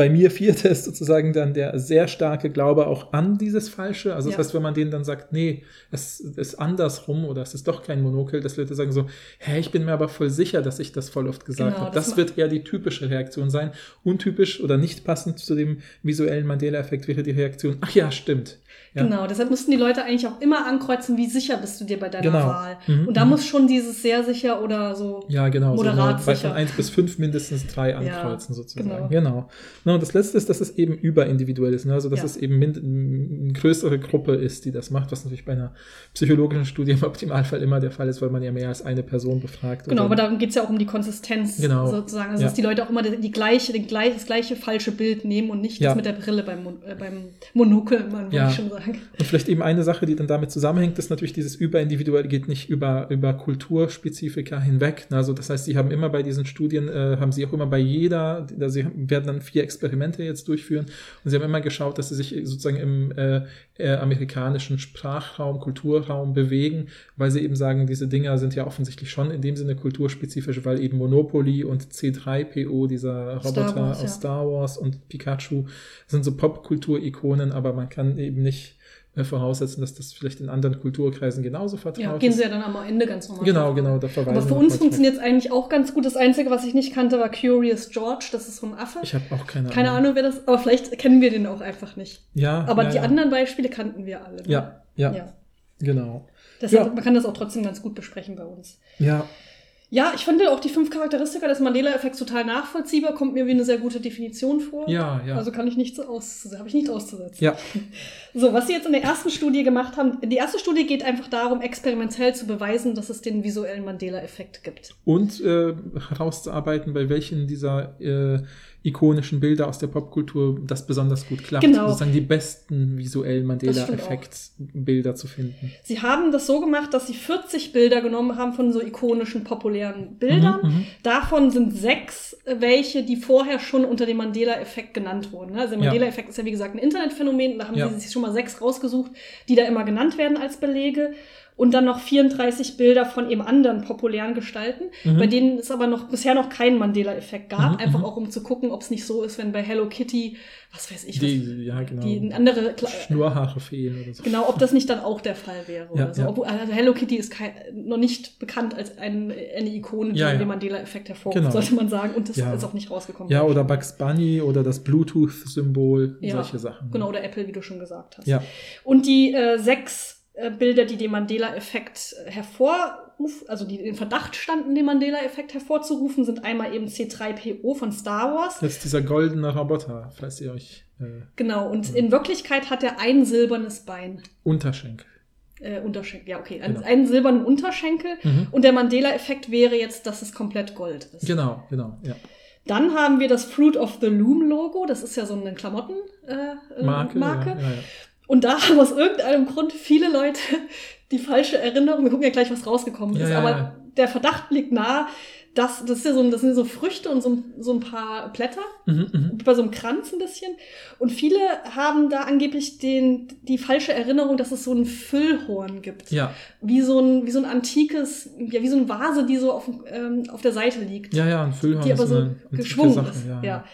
bei mir vierte ist sozusagen dann der sehr starke Glaube auch an dieses Falsche. Also das Ja. heißt, wenn man denen dann sagt, nee, es ist andersrum oder es ist doch kein Monokel, dass Leute sagen so, hä, ich bin mir aber voll sicher, dass ich das voll oft gesagt Genau, habe. das Das wird eher die typische Reaktion sein. Untypisch oder nicht passend zu dem visuellen Mandela-Effekt wäre die Reaktion, ach ja, stimmt. Ja. Genau, deshalb müssten die Leute eigentlich auch immer ankreuzen, wie sicher bist du dir bei deiner Genau. Wahl. Mhm, Und da mhm. muss schon dieses sehr sicher oder so. Ja, genau. Moderat so, sicher. von 1 bis 5 mindestens drei Ja, ankreuzen sozusagen. genau. Genau. Na, und das letzte ist, dass es eben überindividuell ist. Ne? Also, dass Ja. es eben eine größere Gruppe ist, die das macht, was natürlich bei einer psychologischen Studie im Optimalfall immer der Fall ist, weil man ja mehr als eine Person befragt. Genau, aber darum geht es ja auch um die Konsistenz Genau. sozusagen. Also Ja. dass die Leute auch immer die, gleiche, den gleich, das gleiche falsche Bild nehmen und nicht Ja. das mit der Brille beim, äh, beim Monokel, man würde Ja. ich schon sagen. Und vielleicht eben eine Sache, die dann damit zusammenhängt, ist natürlich dieses Überindividuelle geht nicht über, über Kulturspezifika hinweg. Also das heißt, sie haben immer bei diesen Studien, äh, haben sie auch immer bei jeder, also sie werden dann vier Experimente jetzt durchführen und sie haben immer geschaut, dass sie sich sozusagen im äh, äh, amerikanischen Sprachraum, Kulturraum bewegen, weil sie eben sagen, diese Dinger sind ja offensichtlich schon in dem Sinne kulturspezifisch, weil eben Monopoly und C3PO, dieser Star Roboter Wars, aus ja. Star Wars und Pikachu sind so Popkultur-Ikonen, aber man kann eben nicht voraussetzen, dass das vielleicht in anderen Kulturkreisen genauso vertraut Ja, gehen ist. sie ja dann am Ende ganz normal. Genau, genau, da verweisen Aber für uns funktioniert es eigentlich auch ganz gut. Das Einzige, was ich nicht kannte, war Curious George. Das ist so ein Affe. Ich habe auch keine, Keine Ahnung, wer das aber vielleicht kennen wir den auch einfach nicht. Ja, Aber ja, die ja. anderen Beispiele kannten wir alle. Ne? Ja, ja, ja. genau. Deshalb, Ja. man kann das auch trotzdem ganz gut besprechen bei uns. Ja, Ja, ich finde auch die fünf Charakteristika des Mandela-Effekts total nachvollziehbar, kommt mir wie eine sehr gute Definition vor. ja, ja. Also kann ich nichts aus, habe ich nichts auszusetzen. ja, So, was sie jetzt in der ersten Studie gemacht haben, die erste Studie geht einfach darum, experimentell zu beweisen, dass es den visuellen Mandela-Effekt gibt. und äh, herauszuarbeiten, bei welchen dieser äh, ikonischen Bilder aus der Popkultur das besonders gut klappt. Genau. Sozusagen die besten visuellen Mandela-Effekt-Bilder zu finden. Sie haben das so gemacht, dass sie 40 Bilder genommen haben von so ikonischen, populären Bildern. Mhm, mhm. Davon sind sechs welche, die vorher schon unter dem Mandela-Effekt genannt wurden. ne? Also der Ja. Mandela-Effekt ist ja wie gesagt ein Internetphänomen. Da haben Ja. sie sich schon mal sechs rausgesucht, die da immer genannt werden als Belege. Und dann noch 34 Bilder von eben anderen populären Gestalten, Mhm. bei denen es aber noch bisher noch keinen Mandela-Effekt gab. Mhm, einfach mhm. auch um zu gucken, ob es nicht so ist, wenn bei Hello Kitty, was weiß ich, was, Die, ja, genau. die andere Kle- Schnurrhaare fehlen oder so. Genau, ob das nicht dann auch der Fall wäre. Ja, oder so. ja. Obwohl, also Hello Kitty ist kein, noch nicht bekannt als ein, eine Ikone, die den Mandela-Effekt hervorruft, Genau. sollte man sagen. Und das ist auch nicht rausgekommen. Ja, oder Bugs Bunny oder das Bluetooth-Symbol, solche Sachen. Genau, oder Apple, wie du schon gesagt hast. Ja, Und die äh, sechs äh, Bilder, die den Mandela-Effekt äh, hervorrufen, also die in Verdacht standen, den Mandela-Effekt hervorzurufen, sind einmal eben C3PO von Star Wars. das ist dieser goldene Roboter, falls ihr euch äh, Genau, und in Wirklichkeit hat er ein silbernes Bein. Unterschenkel. Äh, Unterschenkel, ja, okay. Genau. einen silbernen Unterschenkel. Mhm. Und der Mandela-Effekt wäre jetzt, dass es komplett Gold ist. Genau, genau, ja. Dann haben wir das Fruit of the Loom Logo. Das ist ja so eine Klamottenmarke. Äh, Marke. Marke. Ja, ja, ja. Und da haben aus irgendeinem Grund viele Leute die falsche Erinnerung. Wir gucken ja gleich, was rausgekommen Ja, ist. aber ja. der Verdacht liegt nahe, das, das, ist ja so, ein- das sind so Früchte und so, ein- so ein paar Blätter, Mhm, mhm. bei so einem Kranz ein bisschen. Und viele haben da angeblich den, die falsche Erinnerung, dass es so ein Füllhorn gibt. Ja, Wie, so ein, wie so ein antikes, ja, wie so eine Vase, die so auf, ähm, auf der Seite liegt. ja, ja, ein Füllhorn Die aber ist so geschwungen Sache, ist, Ja, ja.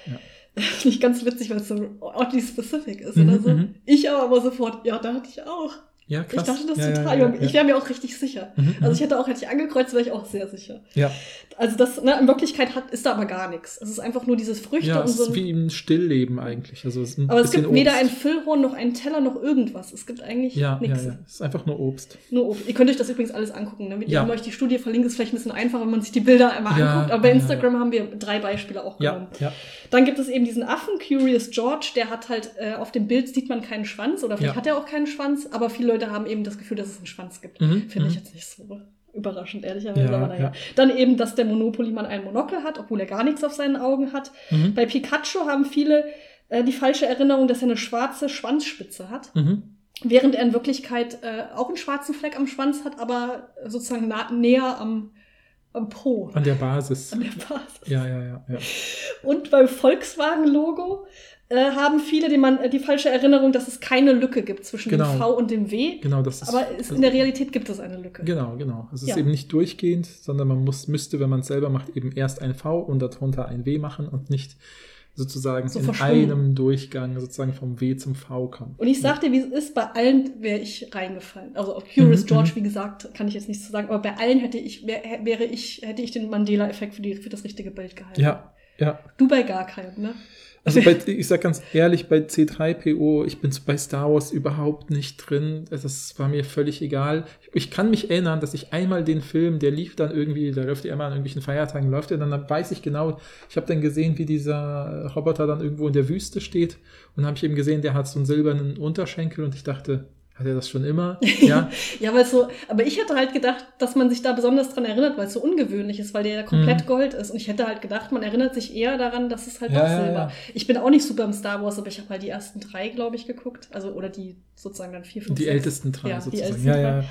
ich ganz witzig, weil es so oddly specific ist Mhm, oder so. mhm. Ich aber, aber sofort, ja, da hatte ich auch. Ja krass. Ich dachte das ja, total. Ja, ja, Ich wäre mir auch richtig sicher. Mhm, Also mhm. ich hätte auch, hätte ich angekreuzt, wäre ich auch sehr sicher. ja. Also das, ne, in Wirklichkeit hat, ist da aber gar nichts. Es ist einfach nur dieses Früchte ja, und es so. ist ein- wie ein Stillleben eigentlich. Also es ist ein aber es gibt weder Obst. ein Füllhorn noch einen Teller noch irgendwas. Es gibt eigentlich nichts. ja, es ist einfach nur Obst. Nur Obst. Ihr könnt euch das übrigens alles angucken. Ne? Wenn Ja. ihr euch die Studie verlinkt, ist vielleicht ein bisschen einfacher, wenn man sich die Bilder einmal anguckt. Aber bei Instagram haben wir drei Beispiele auch genommen. Ja. Dann gibt es eben diesen Affen, Curious George, der hat halt, äh, auf dem Bild sieht man keinen Schwanz oder vielleicht hat er auch keinen Schwanz, aber viele Leute haben eben das Gefühl, dass es einen Schwanz gibt. Mhm, Finde ich mhm. jetzt nicht so überraschend, ehrlicherweise, Ja, aber naja. ja. Dann eben, dass der Monopoly-Mann ein Monokel hat, obwohl er gar nichts auf seinen Augen hat. Mhm. Bei Pikachu haben viele äh, die falsche Erinnerung, dass er eine schwarze Schwanzspitze hat, Mhm. während er in Wirklichkeit äh, auch einen schwarzen Fleck am Schwanz hat, aber sozusagen näher am, am Po. An der Basis. An der Basis. Ja, ja, ja, ja. Und beim Volkswagen-Logo äh, haben viele die, man, äh, die falsche Erinnerung, dass es keine Lücke gibt zwischen Genau. dem V und dem W. Genau, das ist. Aber es, in der Realität gibt es eine Lücke. Genau, genau. Es ist Ja. eben nicht durchgehend, sondern man muss, müsste, wenn man es selber macht, eben erst ein V und darunter ein W machen und nicht sozusagen So in einem Durchgang sozusagen vom W zum V kommen. Und ich sag dir, wie es ist, bei allen wäre ich reingefallen. Also auf Curious Mhm, George, mhm. wie gesagt, kann ich jetzt nichts zu sagen, aber bei allen hätte ich, wär, wäre ich, hätte ich den Mandela-Effekt für, die- für das richtige Bild gehalten. Ja, ja. Du bei gar keinem, ne? Also bei, ich sag ganz ehrlich, bei C3PO, ich bin bei Star Wars überhaupt nicht drin. Das war mir völlig egal. Ich kann mich erinnern, dass ich einmal den Film, der lief dann irgendwie, der läuft ja immer an irgendwelchen Feiertagen, läuft er, dann, dann weiß ich genau, ich habe dann gesehen, wie dieser Roboter dann irgendwo in der Wüste steht und habe ich eben gesehen, der hat so einen silbernen Unterschenkel und ich dachte, hat er das schon immer? Ja, Ja, weil so, aber ich hätte halt gedacht, dass man sich da besonders dran erinnert, weil es so ungewöhnlich ist, weil der ja komplett Mhm. Gold ist. Und ich hätte halt gedacht, man erinnert sich eher daran, dass es halt Ja, doch Silber. ja. Ich bin auch nicht super im Star Wars, aber ich habe halt die ersten drei, glaube ich, geguckt. Also, oder die sozusagen dann vier, fünf, die sechs. ältesten drei Ja, die sozusagen. ältesten ja, drei. ja.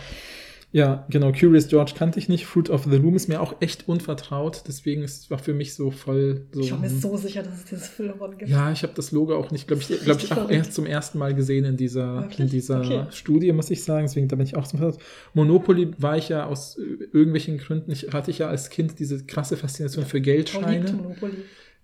Ja, genau. Curious George kannte ich nicht. Fruit of the Loom ist mir auch echt unvertraut. Deswegen ist war für mich so voll so. Ich war mir so sicher, dass es dieses Füllhorn gibt. Ja, ich habe das Logo auch nicht, glaube ich, glaube ich, auch erst zum ersten Mal gesehen in dieser, Wirklich? in dieser Okay. Studie, muss ich sagen. Deswegen, da bin ich auch zum Vertraut. Monopoly war ich ja aus äh, irgendwelchen Gründen, ich, hatte ich ja als Kind diese krasse Faszination für Frau liebt Geldscheine. Monopoly.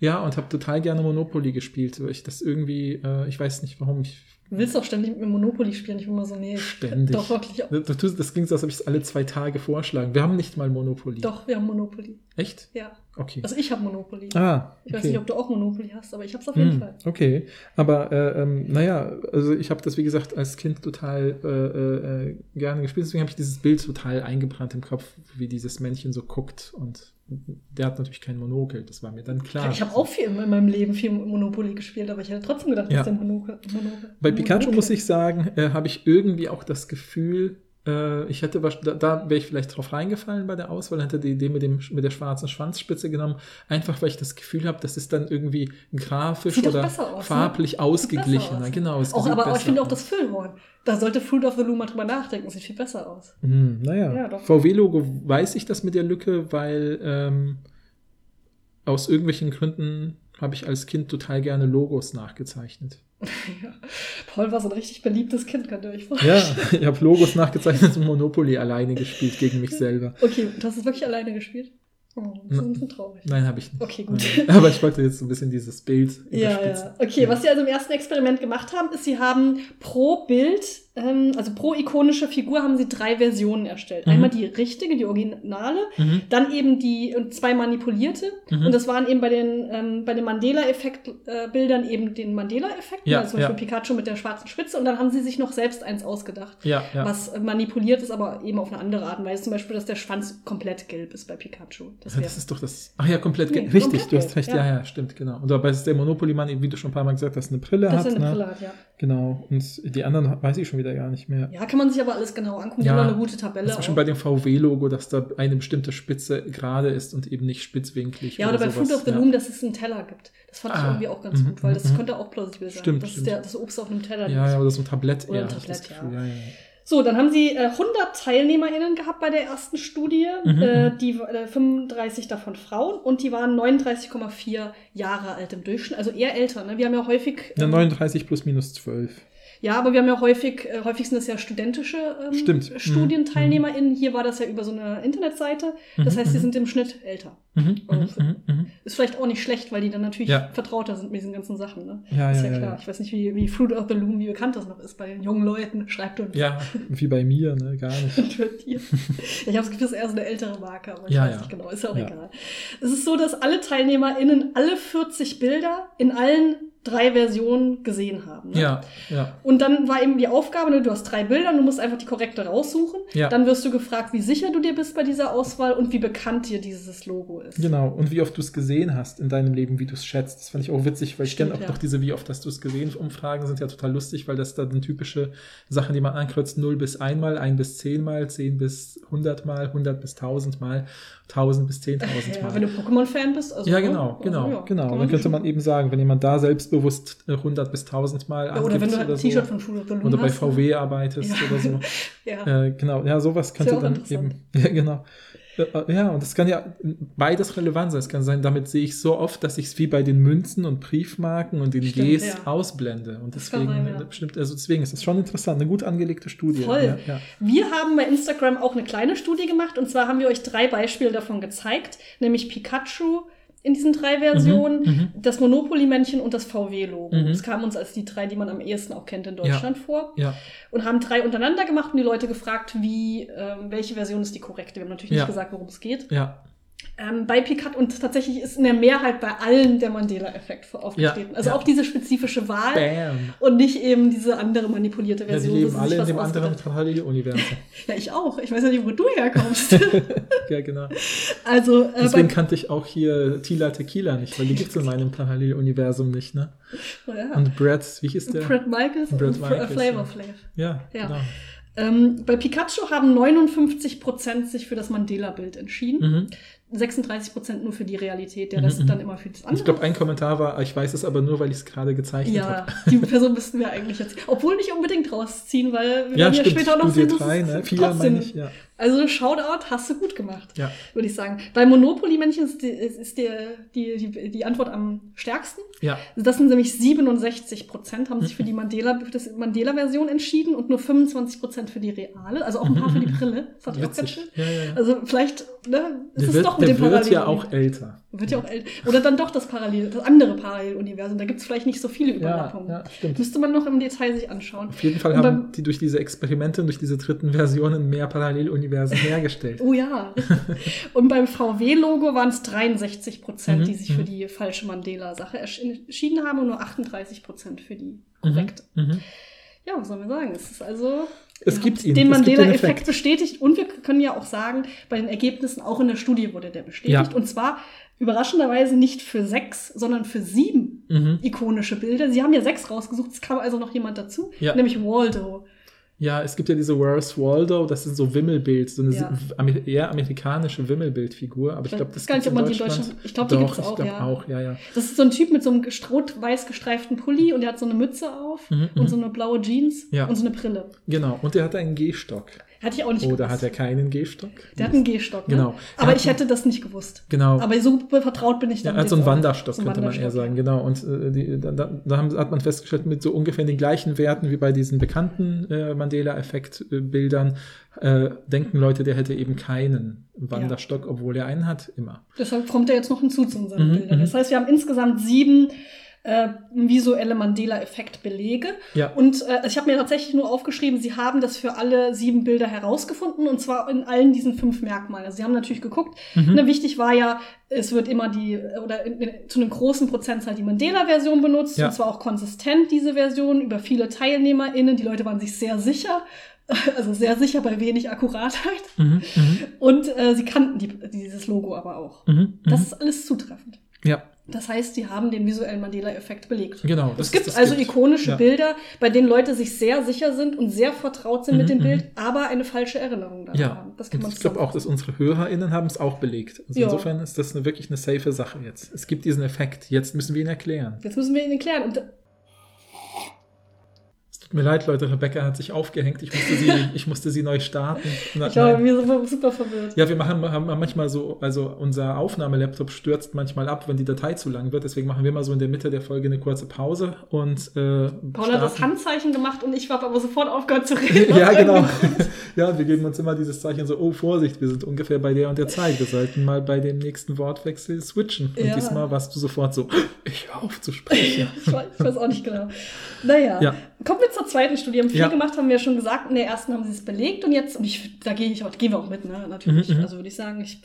Ja, und habe total gerne Monopoly gespielt, weil ich das irgendwie, äh, ich weiß nicht warum, ich Du willst auch ständig mit mir Monopoly spielen. Ich bin immer so, nee. Ständig. Doch, wirklich. Du, du das klingt so, als ob ich es alle zwei Tage vorschlagen. Wir haben nicht mal Monopoly. Doch, wir haben Monopoly. Echt? Ja. Okay. Also ich habe Monopoly. ah, Ich weiß okay. nicht, ob du auch Monopoly hast, aber ich habe es auf jeden Hm, Fall. okay, aber äh, ähm, naja, also ich habe das wie gesagt als Kind total äh, äh, gerne gespielt, deswegen habe ich dieses Bild total eingebrannt im Kopf, wie dieses Männchen so guckt und der hat natürlich kein Monokel, das war mir dann klar. Ich habe auch viel in meinem Leben viel Monopoly gespielt, aber ich hätte trotzdem gedacht, Ja. dass der Monokel. Monokel Bei Pikachu Monokel- muss ich sagen, äh, habe ich irgendwie auch das Gefühl, äh, ich hätte, da, da wäre ich vielleicht drauf reingefallen bei der Auswahl, hätte die Idee mit, dem, mit der schwarzen Schwanzspitze genommen, einfach weil ich das Gefühl habe, das ist dann irgendwie grafisch Sieht oder aus, ne? farblich Sieht ausgeglichener. aus. Genau, es Auch, sieht aber besser ich finde auch das Füllhorn. Da sollte Fruit of the Loom mal drüber nachdenken. Sieht viel besser aus. Hm, naja, Ja. VW-Logo weiß ich das mit der Lücke, weil ähm, aus irgendwelchen Gründen habe ich als Kind total gerne Logos nachgezeichnet. ja. Paul war so ein richtig beliebtes Kind, könnt ihr euch vorstellen. Ja, ich habe Logos nachgezeichnet und Monopoly alleine gespielt gegen mich selber. Okay, du hast es wirklich alleine gespielt? Oh, Na- ein bisschen traurig. Nein, habe ich nicht. Okay, gut. Aber ich wollte jetzt so ein bisschen dieses Bild Ja, ja. Okay, was sie also im ersten Experiment gemacht haben, ist, sie haben pro Bild, ähm, also pro ikonische Figur, haben sie drei Versionen erstellt. Mhm. Einmal die richtige, die originale, Mhm. dann eben die und zwei manipulierte. Mhm. Und das waren eben bei den, ähm, bei den Mandela-Effekt-Bildern eben den Mandela-Effekt, Ja, also zum Beispiel ja. Pikachu mit der schwarzen Spitze. Und dann haben sie sich noch selbst eins ausgedacht. Ja, ja. Was äh, manipuliert ist, aber eben auf eine andere Art und Weise. Zum Beispiel, dass der Schwanz komplett gelb ist bei Pikachu. Das Ja, wäre das ist doch das. Ach ja, komplett. Nee, richtig, komplett du hast recht. Ja. ja. ja, stimmt, genau. Und dabei ist der Monopoly-Mann, wie du schon ein paar Mal gesagt hast, eine Brille das hat. ist eine ne? Brille hat, ja. Genau. Und die anderen weiß ich schon wieder gar nicht mehr. Ja, kann man sich aber alles genau angucken. Ja, eine gute Tabelle. Das ist schon auch. bei dem VW-Logo, dass da eine bestimmte Spitze gerade ist und eben nicht spitzwinklig. Ja, oder bei sowas. Fruit of the ja. Loom, dass es einen Teller gibt. Das fand ich Ah, irgendwie auch ganz mhm, gut, weil das mhm. könnte auch plausibel sein. Stimmt, das stimmt. ist der, das Obst auf einem Teller Ja, ja, liegt. oder so ein Tablett Oder eher. ein ich das Tablett, ja. Ja. ja. So, dann haben sie äh, 100 TeilnehmerInnen gehabt bei der ersten Studie, Mhm, äh, die äh, 35 davon Frauen und die waren 39,4 Jahre alt im Durchschnitt, also eher älter. Ne? Wir haben ja häufig. Ja, ähm, 39 plus minus 12. Ja, aber wir haben ja häufig, äh, häufig sind das ja studentische ähm, Stimmt. Mhm. StudienteilnehmerInnen. Hier war das ja über so eine Internetseite. Das Mhm, heißt, die mhm. sind im Schnitt älter. Mhm, Oh, mhm, mhm, mhm. Ist vielleicht auch nicht schlecht, weil die dann natürlich Ja. vertrauter sind mit diesen ganzen Sachen. Ne? Ja, ist ja, ja, klar. Ich weiß nicht, wie, wie Fruit of the Loom, wie bekannt das noch ist bei den jungen Leuten. Schreibt uns. Ja, wie bei mir, ne? Gar nicht. Ich habe das Gefühl, es ist eher so eine ältere Marke, aber ich Ja, weiß ja. nicht genau, ist ja auch egal. Es ist so, dass alle TeilnehmerInnen alle 40 Bilder in allen drei Versionen gesehen haben. Ne? Ja, ja. Und dann war eben die Aufgabe, ne, du hast drei Bilder, du musst einfach die korrekte raussuchen. Ja. Dann wirst du gefragt, wie sicher du dir bist bei dieser Auswahl und wie bekannt dir dieses Logo ist. Genau. Und wie oft du es gesehen hast in deinem Leben, wie du es schätzt. Das fand ich auch witzig, weil ich kenne auch ja. noch diese Wie oft hast du es gesehen Umfragen sind ja total lustig, weil das dann typische Sachen, die man ankreuzt, 0 bis 1 mal, 1 bis 10 mal, 10 bis 100 mal, 100 bis 1000 mal, 1000 bis 10.000 Ja, mal. wenn du Pokémon-Fan bist. Also, Ja, genau, Also, genau, ja, genau. Dann könnte man eben sagen, wenn jemand da selbstbewusst äh, 100 bis 1000 Mal Ja, oder wenn du halt ein so, T-Shirt von the Loom oder bei? VW arbeitest Ja. oder so. Ja. Äh, genau, ja, sowas könnte ja dann eben, ja, genau. Äh, äh, Ja, und das kann ja beides relevant sein. Es kann sein, damit sehe ich so oft, dass ich es wie bei den Münzen und Briefmarken und den Stimmt, Gs ja. ausblende. Und Das deswegen, sein, ja. bestimmt, also deswegen ist das schon interessant, eine gut angelegte Studie. Voll. Ja. Wir haben bei Instagram auch eine kleine Studie gemacht und zwar haben wir euch drei Beispiele davon gezeigt, nämlich Pikachu in diesen drei Versionen, Mhm, das Monopoly-Männchen und das VW-Logo. Mhm. Das kam uns als die drei, die man am ehesten auch kennt in Deutschland vor. ja. Und haben drei untereinander gemacht und die Leute gefragt, wie, ähm, welche Version ist die korrekte. Wir haben natürlich Ja. nicht gesagt, worum es geht. ja. Ähm, bei Picard und tatsächlich ist in der Mehrheit bei allen der Mandela-Effekt aufgetreten. Ja, also ja. auch diese spezifische Wahl Bam. und nicht eben diese andere manipulierte Ja, Version. wo leben sie alle in dem anderen Paralleluniversum. Ja, ich auch. Ich weiß ja nicht, wo du herkommst. ja, genau. also, äh, Deswegen kannte ich auch hier Tila Tequila nicht, weil die gibt es in meinem Paralleluniversum nicht, ne? ja. Und Brad, wie hieß der? Fred Michaels Brad und Michaels, Flavor ja. Flav. Ja, Ja. genau. Ähm, bei Pikachu haben 59% sich für das Mandela-Bild entschieden. Mhm. 36% nur für die Realität, der Mhm, Rest mhm. dann immer für das andere. Ich glaube, ein Kommentar war, ich weiß es aber nur, weil ich es gerade gezeichnet ja, habe. die Person müssten wir eigentlich jetzt, obwohl nicht unbedingt rausziehen, weil wir Ja, werden ja stimmt. später auch noch sehen, dass 3, es ne? 4 trotzdem- ich, ja. Also Shoutout hast du gut gemacht, Ja. würde ich sagen. Bei Monopoly-Männchen ist, die, ist die, die, die, Antwort am stärksten. Ja. Das sind nämlich 67 Prozent haben sich Mhm. für die Mandela, für das Mandela-Version entschieden und nur 25 Prozent für die reale. Also auch ein paar für die Brille. Das fand ich auch ganz schön. Mhm. Ja, ja, ja. Also vielleicht ne, ist es doch mit der dem wird ja auch älter. Wird ja auch älter. Oder dann doch das Parallel, das andere Paralleluniversum. Da gibt es vielleicht nicht so viele Ja, Überlappungen. ja, stimmt. Müsste man noch im Detail sich anschauen. Auf jeden Fall haben beim- die durch diese Experimente und durch diese dritten Versionen mehr Paralleluniversen hergestellt. Oh ja. Und beim VW-Logo waren es 63 Prozent, Mhm, die sich für mhm. die falsche Mandela-Sache entschieden haben und nur 38 Prozent für die korrekte. Mhm. Ja, was sollen wir sagen? Es ist also. Es ihr gibt ihn, den Mandela-Effekt Effekt. bestätigt und wir können ja auch sagen, bei den Ergebnissen auch in der Studie wurde der bestätigt. Ja. Und zwar überraschenderweise nicht für sechs, sondern für sieben Mhm. ikonische Bilder. Sie haben ja sechs rausgesucht, es kam also noch jemand dazu, Ja. nämlich Waldo. Ja, es gibt ja diese Where's Waldo, das ist so Wimmelbild, so eine Ja. Amer- eher amerikanische Wimmelbildfigur, aber ich glaube, das weiß gar nicht, gibt's ob man die in Deutschland- ich glaub, die gibt's ich auch, glaub ja. auch, ja, ja. Das ist so ein Typ mit so einem rot-weiß gestreiften Pulli und der hat so eine Mütze auf Mhm, und mhm. so eine blaue Jeans und so eine Brille. Genau, und der hat einen Gehstock. Hatte ich auch nicht Oder gewusst. hat er keinen Gehstock? Der hat einen Gehstock, ne? Genau. Er Aber ich hätte das nicht gewusst. Genau. Aber so vertraut bin ich Ja, damit. er hat so einen. Wanderstock, könnte man eher Wanderstock, sagen, ja. genau. Und äh, die, da, da haben, hat man festgestellt, mit so ungefähr den gleichen Werten wie bei diesen bekannten äh, Mandela-Effekt-Bildern äh, denken Leute, der hätte eben keinen Wanderstock, obwohl er einen hat, immer. Deshalb kommt er jetzt noch hinzu zu unseren Mhm, Bildern. mhm. Das heißt, wir haben insgesamt sieben äh, visuelle Mandela-Effekt-Belege. Ja. Und äh, ich habe mir tatsächlich nur aufgeschrieben, sie haben das für alle sieben Bilder herausgefunden und zwar in allen diesen fünf Merkmalen. Also sie haben natürlich geguckt. Mhm. Ne, wichtig war ja, es wird immer die, oder in, in, zu einem großen Prozentzahl die Mandela-Version benutzt Ja. und zwar auch konsistent diese Version über viele TeilnehmerInnen. Die Leute waren sich sehr sicher. Also sehr sicher bei wenig Akkuratheit. Mhm, mhm, Und äh, sie kannten die, dieses Logo aber auch. mhm, mhm. Das ist alles zutreffend. ja, Das heißt, sie haben den visuellen Mandela-Effekt belegt. genau. Es gibt also gibt. ikonische Ja. Bilder, bei denen Leute sich sehr sicher sind und sehr vertraut sind mit Mhm, dem mhm. Bild, aber eine falsche Erinnerung daran Ja, haben. Das kann man ich glaube auch, dass unsere HörerInnen haben es auch belegt. Also Ja. insofern ist das eine, wirklich eine safe Sache jetzt. Es gibt diesen Effekt. Jetzt müssen wir ihn erklären. Jetzt müssen wir ihn erklären. Und tut mir leid, Leute, Rebecca hat sich aufgehängt. Ich musste sie, ich musste sie neu starten. Na, Ich glaube, wir sind super verwirrt. Ja, wir machen haben manchmal so, also unser Aufnahmelaptop stürzt manchmal ab, wenn die Datei zu lang wird. Deswegen machen wir mal so in der Mitte der Folge eine kurze Pause und äh, Paula hat das. Handzeichen gemacht und ich habe aber sofort aufgehört zu reden. Ja, genau. Ja, wir geben uns immer dieses Zeichen so, oh Vorsicht, wir sind ungefähr bei der und der Zeit. Wir sollten mal bei dem nächsten Wortwechsel switchen. Und Ja. diesmal warst du sofort so, ich höre auf zu sprechen. Ich weiß, ich weiß auch nicht genau. Naja, Ja. Kommen wir zur zweiten Studie. Haben viel Ja. gemacht, haben wir ja schon gesagt. In der ersten haben sie es belegt und jetzt, und ich, da gehe ich auch, gehen wir auch mit, ne? Natürlich. Mhm, mhm. Also würde ich sagen, ich,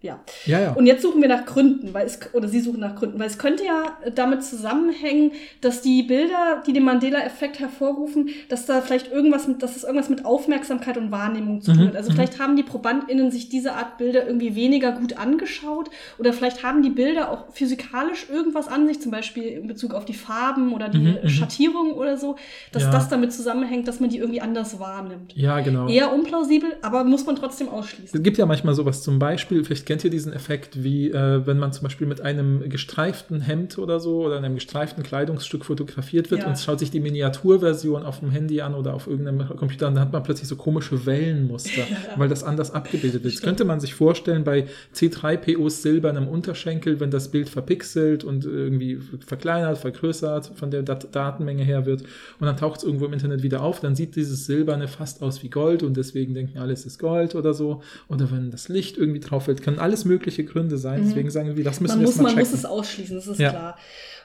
ja. Ja, ja. Und jetzt suchen wir nach Gründen, weil es, oder Sie suchen nach Gründen, weil es könnte ja damit zusammenhängen, dass die Bilder, die den Mandela-Effekt hervorrufen, dass da vielleicht irgendwas mit, dass es irgendwas mit Aufmerksamkeit und Wahrnehmung zu tun Mhm, hat. Also mhm. vielleicht haben die ProbandInnen sich diese Art Bilder irgendwie weniger gut angeschaut oder vielleicht haben die Bilder auch physikalisch irgendwas an sich, zum Beispiel in Bezug auf die Farben oder die Mhm, mhm. Schattierung oder so, dass Ja. das damit zusammenhängt, dass man die irgendwie anders wahrnimmt. ja, genau. Eher unplausibel, aber muss man trotzdem ausschließen. Es gibt ja manchmal sowas zum Beispiel, vielleicht kennt ihr diesen Effekt, wie äh, wenn man zum Beispiel mit einem gestreiften Hemd oder so oder einem gestreiften Kleidungsstück fotografiert wird Ja. und schaut sich die Miniaturversion auf dem Handy an oder auf irgendeinem Computer an, dann hat man plötzlich so komische Wellenmuster, weil das anders abgebildet wird. Das könnte man sich vorstellen bei C3POs silbernem Unterschenkel, wenn das Bild verpixelt und irgendwie verkleinert, vergrößert von der Dat Datenmenge her wird und dann taucht es irgendwo im Internet wieder auf, dann sieht dieses Silberne fast aus wie Gold und deswegen denken alle, es ist Gold oder so. Oder wenn das Licht irgendwie drauf fällt, können alles mögliche Gründe sein. Deswegen sagen wir, das müssen man wir muss, mal man muss es ausschließen, das ist Ja. klar.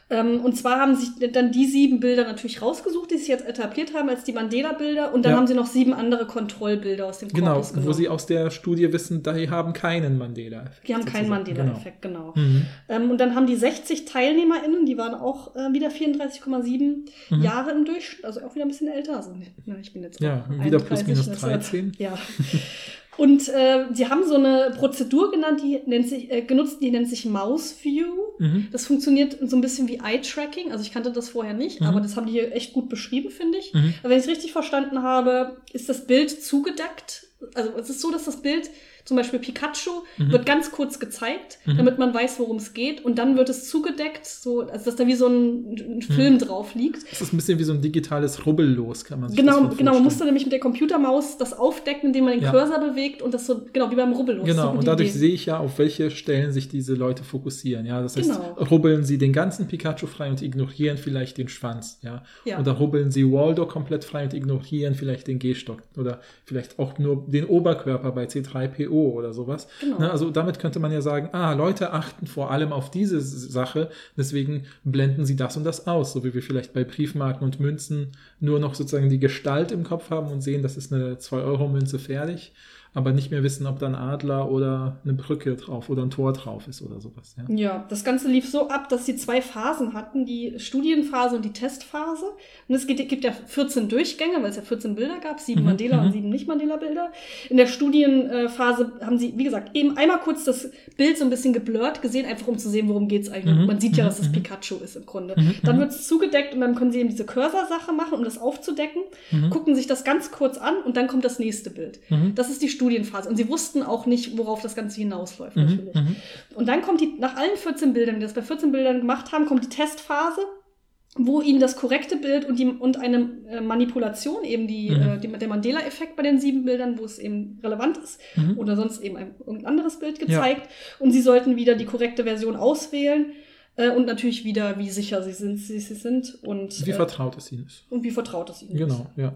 Ähm, und zwar haben sich dann die sieben Bilder natürlich rausgesucht, die sich jetzt etabliert haben als die Mandela-Bilder. Und dann Ja. haben sie noch sieben andere Kontrollbilder aus dem Genau, Korpus wo genommen. sie aus der Studie wissen, die haben keinen Mandela-Effekt. die haben keinen sozusagen. Mandela-Effekt, genau. Genau. Mhm. Ähm, und dann haben die 60 TeilnehmerInnen, die waren auch äh, wieder 34,7 Mhm. Jahre im Durchschnitt, also auch wieder ein bisschen älter. Also, na, ich bin jetzt Ja, auch wieder plus 31, minus das 13. Hat, ja. Und äh, sie haben so eine Prozedur genannt, die nennt sich, äh, genutzt, die nennt sich Mouse View. Mhm. Das funktioniert so ein bisschen wie Eye-Tracking. Also ich kannte das vorher nicht, Mhm. aber das haben die hier echt gut beschrieben, finde ich. Mhm. Aber wenn ich es richtig verstanden habe, ist das Bild zugedeckt. Also es ist so, dass das Bild, zum Beispiel Pikachu, Mhm. wird ganz kurz gezeigt, Mhm. damit man weiß, worum es geht. Und dann wird es zugedeckt, so, also dass da wie so ein, ein Film drauf liegt. Das ist ein bisschen wie so ein digitales Rubbellos, kann man sich Genau, das wohl genau, man musste vorstellen. nämlich mit der Computermaus das aufdecken, indem man den Ja. Cursor bewegt und das so, genau, wie beim Rubbellos. Genau, So und dadurch Idee. sehe ich ja, auf welche Stellen sich diese Leute fokussieren. Ja, das heißt, Genau. rubbeln sie den ganzen Pikachu frei und ignorieren vielleicht den Schwanz. Ja, Ja. oder rubbeln sie Waldo komplett frei und ignorieren vielleicht den Gehstock oder vielleicht auch nur den Oberkörper bei C3PO oder sowas. Genau. Ne, also damit könnte man ja sagen, ah, Leute achten vor allem auf diese Sache, deswegen blenden sie das und das aus, so wie wir vielleicht bei Briefmarken und Münzen nur noch sozusagen die Gestalt im Kopf haben und sehen, das ist eine 2-Euro-Münze fertig, aber nicht mehr wissen, ob da ein Adler oder eine Brücke drauf oder ein Tor drauf ist oder sowas. Ja. Ja, das Ganze lief so ab, dass sie zwei Phasen hatten, die Studienphase und die Testphase. Und es gibt, gibt ja 14 Durchgänge, weil es ja 14 Bilder gab, sieben Mhm, Mandela mhm. und sieben Nicht-Mandela-Bilder. In der Studienphase haben sie, wie gesagt, eben einmal kurz das Bild so ein bisschen geblurrt gesehen, einfach um zu sehen, worum geht's eigentlich. Mhm, Man sieht ja, mhm, dass es mhm. Pikachu ist im Grunde. Dann wird es zugedeckt und dann können sie eben diese Cursor-Sache machen, um das aufzudecken, gucken sich das ganz kurz an und dann kommt das nächste Bild. Das ist die Studienphase. Und sie wussten auch nicht, worauf das Ganze hinausläuft, Mhm, natürlich. mhm. Und dann kommt die, nach allen 14 Bildern, die das bei 14 Bildern gemacht haben, kommt die Testphase, wo ihnen das korrekte Bild und, die, und eine äh, Manipulation, eben die, Mhm. äh, die, der Mandela-Effekt bei den sieben Bildern, wo es eben relevant ist, Mhm. oder sonst eben ein irgendein anderes Bild gezeigt. Und sie sollten wieder die korrekte Version auswählen. Äh, und natürlich wieder, wie sicher sie sind, sie, sie sind und Wie äh, vertraut es ihnen ist. und wie vertraut es ihnen ist. Genau, ja, ja.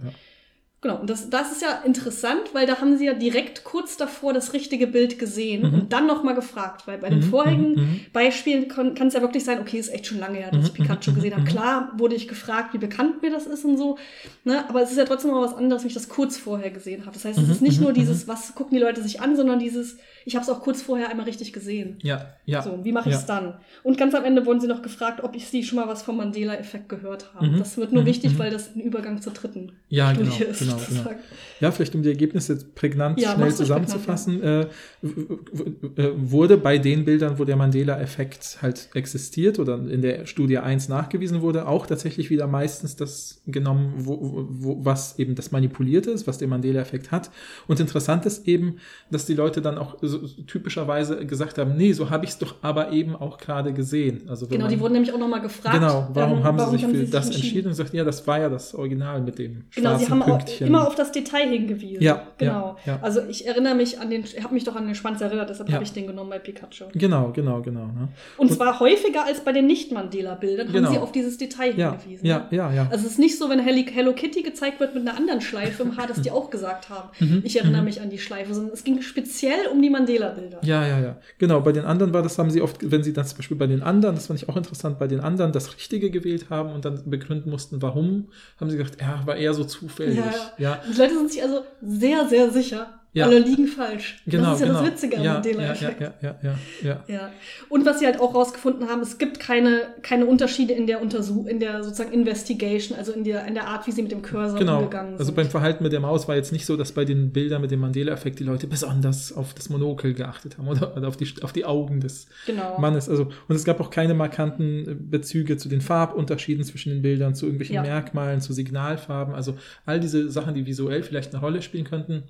Genau, und das, das ist ja interessant, weil da haben sie ja direkt kurz davor das richtige Bild gesehen Mhm. und dann nochmal gefragt, weil bei den Mhm, vorigen mhm, mhm. Beispielen kann es ja wirklich sein, okay, ist echt schon lange her, dass ich Mhm, Pikachu mhm, gesehen habe. mhm. Klar wurde ich gefragt, wie bekannt mir das ist und so, ne? aber es ist ja trotzdem mal was anderes, wenn ich das kurz vorher gesehen habe. Das heißt, es Mhm, ist nicht mhm, nur dieses, was gucken die Leute sich an, sondern dieses, ich habe es auch kurz vorher einmal richtig gesehen. Ja, ja. So, wie mache ich ja. es dann? Und ganz am Ende wurden sie noch gefragt, ob ich sie schon mal was vom Mandela-Effekt gehört habe. Mhm. Das wird nur Mhm, wichtig, mhm. weil das ein Übergang zur dritten Ja, Studie genau, ist. Genau, genau. Ja, vielleicht um die Ergebnisse prägnant Ja, schnell zusammenzufassen, w- w- äh, wurde bei den Bildern, wo der Mandela-Effekt halt existiert oder in der Studie 1 nachgewiesen wurde, auch tatsächlich wieder meistens das genommen, wo, wo, was eben das manipulierte ist, was der Mandela-Effekt hat. Und interessant ist eben, dass die Leute dann auch so, typischerweise gesagt haben, nee, so habe ich es doch aber eben auch gerade gesehen. Also Genau, die man- wurden nämlich auch nochmal gefragt. Genau, warum ähm, haben sie sich für sich das entschieden und gesagt, ja, das war ja das Original mit dem Genau, schwarzen sie haben auch Pünktchen. immer auf das Detail hingewiesen. Ja, genau. ja, ja. Also ich erinnere mich an den, ich habe mich doch an den Schwanz erinnert, deshalb Ja. habe ich den genommen bei Pikachu. Genau, genau, genau. Ne? Und zwar häufiger als bei den Nicht-Mandela-Bildern Genau. haben sie auf dieses Detail Ja, hingewiesen. ja, ja, ja. Also es ist nicht so, wenn Hello, Kitty gezeigt wird mit einer anderen Schleife im Haar, dass die auch gesagt haben, Mhm, ich erinnere mich an die Schleife, sondern es ging speziell um die Mandela-Bilder. Ja, ja, ja. Genau, bei den anderen war das, haben sie oft, wenn sie dann zum Beispiel bei den anderen, das fand ich auch interessant, bei den anderen das Richtige gewählt haben und dann begründen mussten, warum, haben sie gesagt, ja, war eher so zufällig. Ja. Ja. Die Leute sind sich also sehr, sehr sicher, Ja. alle liegen falsch. Genau, das ist ja genau. das Witzige am ja, ja, ja, Mandela-Effekt. ja, ja, ja, ja. Ja. Und was sie halt auch rausgefunden haben, es gibt keine, keine Unterschiede in der Untersuchung, in der sozusagen Investigation, also in der, in der Art, wie sie mit dem Cursor Genau. umgegangen sind. Also beim Verhalten mit der Maus war jetzt nicht so, dass bei den Bildern mit dem Mandela-Effekt die Leute besonders auf das Monokel geachtet haben oder, oder auf, die, auf die Augen des genau. Mannes. Also, und es gab auch keine markanten Bezüge zu den Farbunterschieden zwischen den Bildern, zu irgendwelchen Ja. Merkmalen, zu Signalfarben. Also all diese Sachen, die visuell vielleicht eine Rolle spielen könnten,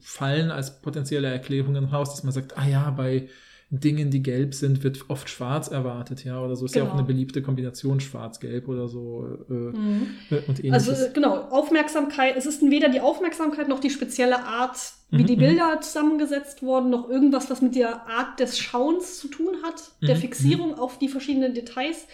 fallen als potenzielle Erklärungen raus, dass man sagt, ah ja, bei Dingen, die gelb sind, wird oft schwarz erwartet, ja, oder so ist ja auch Genau. eine beliebte Kombination schwarz-gelb oder so äh, Mhm. äh, und ähnliches. Also äh, genau, Aufmerksamkeit, es ist weder die Aufmerksamkeit noch die spezielle Art, wie Mhm, die mhm. Bilder zusammengesetzt wurden, noch irgendwas, was mit der Art des Schauens zu tun hat, der Mhm, Fixierung auf die verschiedenen Details.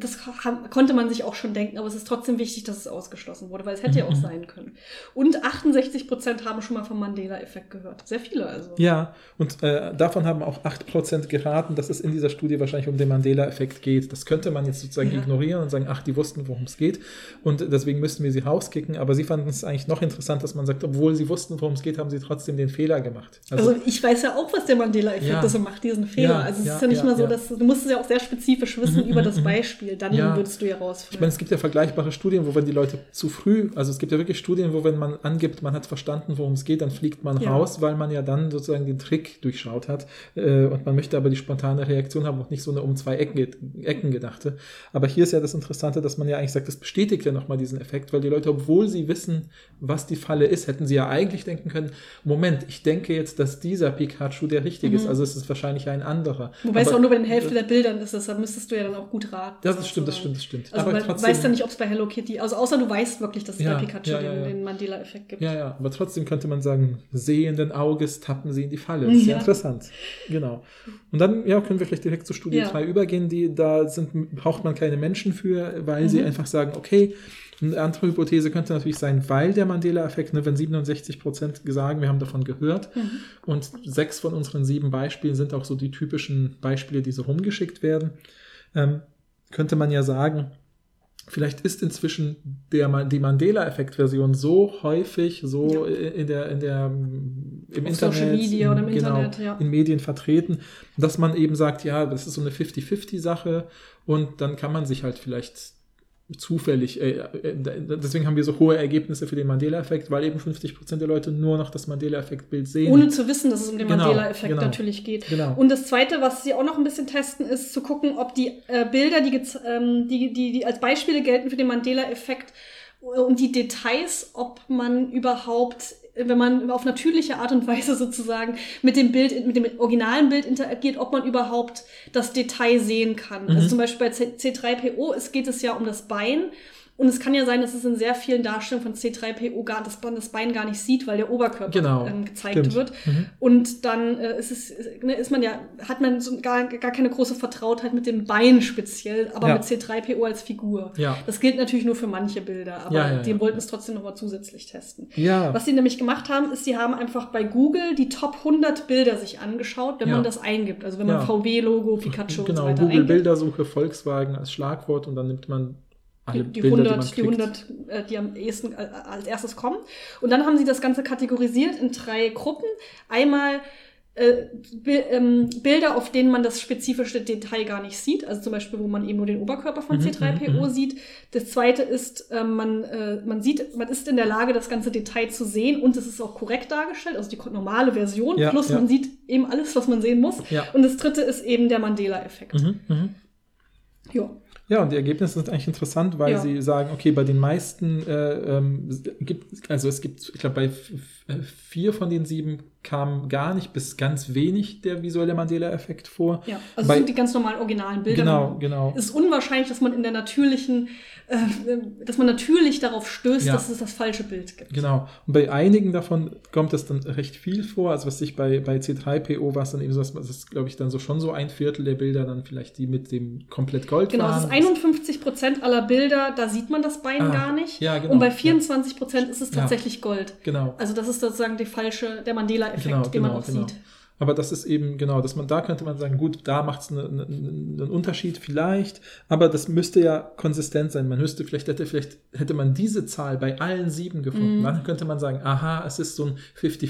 Das kann, konnte man sich auch schon denken, aber es ist trotzdem wichtig, dass es ausgeschlossen wurde, weil es hätte ja auch Mhm. sein können. Und 68 Prozent haben schon mal vom Mandela-Effekt gehört. Sehr viele also. Ja, und äh, davon haben auch 8% geraten, dass es in dieser Studie wahrscheinlich um den Mandela-Effekt geht. Das könnte man jetzt sozusagen Ja. ignorieren und sagen, ach, die wussten, worum es geht. Und deswegen müssten wir sie rauskicken. Aber sie fanden es eigentlich noch interessant, dass man sagt, obwohl sie wussten, worum es geht, haben sie trotzdem den Fehler gemacht. Also, ich weiß ja auch, was der Mandela-Effekt Ja. ist und macht diesen Fehler. Ja, also es ist ja nicht mal so, dass du musst es ja auch sehr spezifisch wissen Mhm, über mhm, das mhm. Beispiel. Dann Ja. würdest du ja Ich rausfinden. meine, es gibt ja vergleichbare Studien, wo wenn die Leute zu früh, also es gibt ja wirklich Studien, wo wenn man angibt, man hat verstanden, worum es geht, dann fliegt man Ja. raus, weil man ja dann sozusagen den Trick durchschaut hat äh, und man möchte aber die spontane Reaktion haben und nicht so eine um zwei Ecken, Ecken gedachte. Aber hier ist ja das Interessante, dass man ja eigentlich sagt, das bestätigt ja nochmal diesen Effekt, weil die Leute, obwohl sie wissen, was die Falle ist, hätten sie ja eigentlich denken können, Moment, ich denke jetzt, dass dieser Pikachu der richtige ist, also es ist wahrscheinlich ein anderer. Mhm. Wobei es Aber- auch nur bei den Hälfte der Bildern ist, deshalb müsstest du ja dann auch gut raten. Das ist stimmt, das stimmt, das stimmt. Also aber du weißt ja nicht, ob es bei Hello Kitty, also außer du weißt wirklich, dass es Ja, bei Pikachu ja, ja, den, den Mandela-Effekt gibt. Ja, ja, aber trotzdem könnte man sagen, sehenden Auges tappen sie in die Falle. Das ist ja, interessant. Genau. Und dann ja, können wir vielleicht direkt zur Studie Ja. 3 übergehen. Die, da sind, braucht man keine Menschen für, weil sie Mhm. einfach sagen, okay, eine andere Hypothese könnte natürlich sein, weil der Mandela-Effekt, ne, wenn 67 Prozent sagen, wir haben davon gehört, Mhm. und sechs von unseren sieben Beispielen sind auch so die typischen Beispiele, die so rumgeschickt werden, ähm, könnte man ja sagen, Vielleicht ist inzwischen der, die Mandela-Effekt-Version so häufig, so in der, in der, im Auf Internet, Social Media oder im genau, Internet, ja. in Medien vertreten, dass man eben sagt, ja, das ist so eine 50-50-Sache und dann kann man sich halt vielleicht zufällig, äh, äh, deswegen haben wir so hohe Ergebnisse für den Mandela-Effekt, weil eben 50% der Leute nur noch das Mandela-Effekt-Bild sehen. Ohne zu wissen, dass es um den Genau, Mandela-Effekt genau. natürlich geht. Genau. Und das Zweite, was sie auch noch ein bisschen testen, ist zu gucken, ob die äh, Bilder, die, ähm, die, die, die als Beispiele gelten für den Mandela-Effekt äh, und die Details, ob man überhaupt, wenn man auf natürliche Art und Weise sozusagen mit dem Bild, mit dem originalen Bild interagiert, ob man überhaupt das Detail sehen kann. Mhm. Also zum Beispiel bei C C3PO es geht es ja um das Bein. Und es kann ja sein, dass es in sehr vielen Darstellungen von C3PO gar, dass man das Bein gar nicht sieht, weil der Oberkörper Genau, ähm, gezeigt stimmt. wird. Mhm. Und dann äh, ist es, ne, ist man ja, hat man so gar, gar keine große Vertrautheit mit dem Bein speziell, aber Ja. mit C3PO als Figur. Ja. Das gilt natürlich nur für manche Bilder, aber Ja, ja, die wollten es trotzdem nochmal zusätzlich testen. Ja. Was sie nämlich gemacht haben, ist, sie haben einfach bei Google die Top 100 Bilder sich angeschaut, wenn man das eingibt. Also wenn man. VW-Logo, Pikachu und genau, so weiter Google eingibt. Bildersuche, Volkswagen als Schlagwort und dann nimmt man alle die, die Bilder, 100, die die, man klickt. 100 äh, die am ehesten äh, als erstes kommen. Und dann haben sie das Ganze kategorisiert in drei Gruppen. Einmal äh, Bi- ähm, Bilder, auf denen man das spezifische Detail gar nicht sieht. Also zum Beispiel, wo man eben nur den Oberkörper von Mhm, C3PO mhm, mhm. sieht. Das zweite ist, ähm, man, äh, man sieht, man ist in der Lage, das ganze Detail zu sehen und es ist auch korrekt dargestellt, also die normale Version. Ja, plus ja. man sieht eben alles, was man sehen muss. Ja. Und das dritte ist eben der Mandela-Effekt. Mhm, mhm. Ja. Ja, und die Ergebnisse sind eigentlich interessant, weil Ja. sie sagen, okay, bei den meisten äh, ähm, gibt, also es gibt, ich glaube, bei f- vier von den sieben kam gar nicht bis ganz wenig der visuelle Mandela-Effekt vor. Ja, also Bei- sind die ganz normalen originalen Bilder. Genau, genau. Es ist unwahrscheinlich, dass man in der natürlichen, äh, dass man natürlich darauf stößt, Ja. dass es das falsche Bild gibt. Genau. Und bei einigen davon kommt das dann recht viel vor. Also was ich bei, bei C3PO war es dann eben so, das ist, glaube ich, dann so schon so ein Viertel der Bilder dann vielleicht die mit dem komplett Gold Genau, waren. es ist 51 Prozent aller Bilder, da sieht man das Bein Ah, gar nicht. ja, genau, Und bei ja. 24 Prozent ist es Ja. tatsächlich Gold. Genau. Also das ist sozusagen die falsche, der Mandela-Effekt, Genau, den genau, man auch genau. sieht. Aber das ist eben, genau, dass man, da könnte man sagen, gut, da macht es einen, einen, einen Unterschied vielleicht, aber das müsste ja konsistent sein. Man müsste, vielleicht hätte, vielleicht hätte man diese Zahl bei allen sieben gefunden. Mhm. Dann könnte man sagen, aha, es ist so ein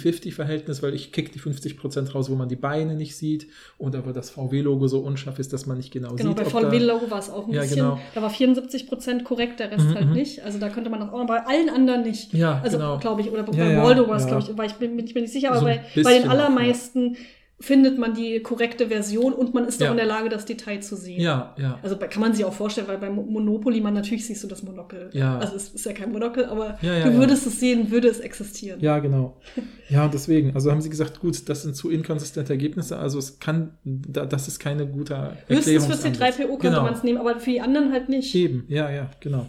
50-50-Verhältnis, weil ich kick die 50 Prozent raus, wo man die Beine nicht sieht oder wo das VW-Logo so unscharf ist, dass man nicht genau, Genau, sieht. bei ob da- VW-Logo war es auch ein Ja, bisschen, genau. da war 74 Prozent korrekt, der Rest Mhm, halt mhm. nicht. Also da könnte man auch, aber bei allen anderen nicht. Ja, Also genau. glaube ich, oder bei Ja, Waldo war es, glaube ich, weil ich bin, bin ich mir nicht sicher, aber So bei, bei den allermeisten findet man die korrekte Version und man ist Ja. auch in der Lage, das Detail zu sehen. Ja, ja. Also kann man sich auch vorstellen, weil bei Mo- Monopoly man natürlich siehst du das Monokel. Ja. Also es ist ja kein Monokel, aber Ja, ja, du würdest es sehen, würde es existieren. Ja, genau. Ja, und deswegen, also haben sie gesagt, gut, das sind zu inkonsistente Ergebnisse, also es kann, da, das ist keine gute Höchstens für Erklärungsansatz. C3PO könnte Genau. man es nehmen, aber für die anderen halt nicht. Eben, ja, ja, genau.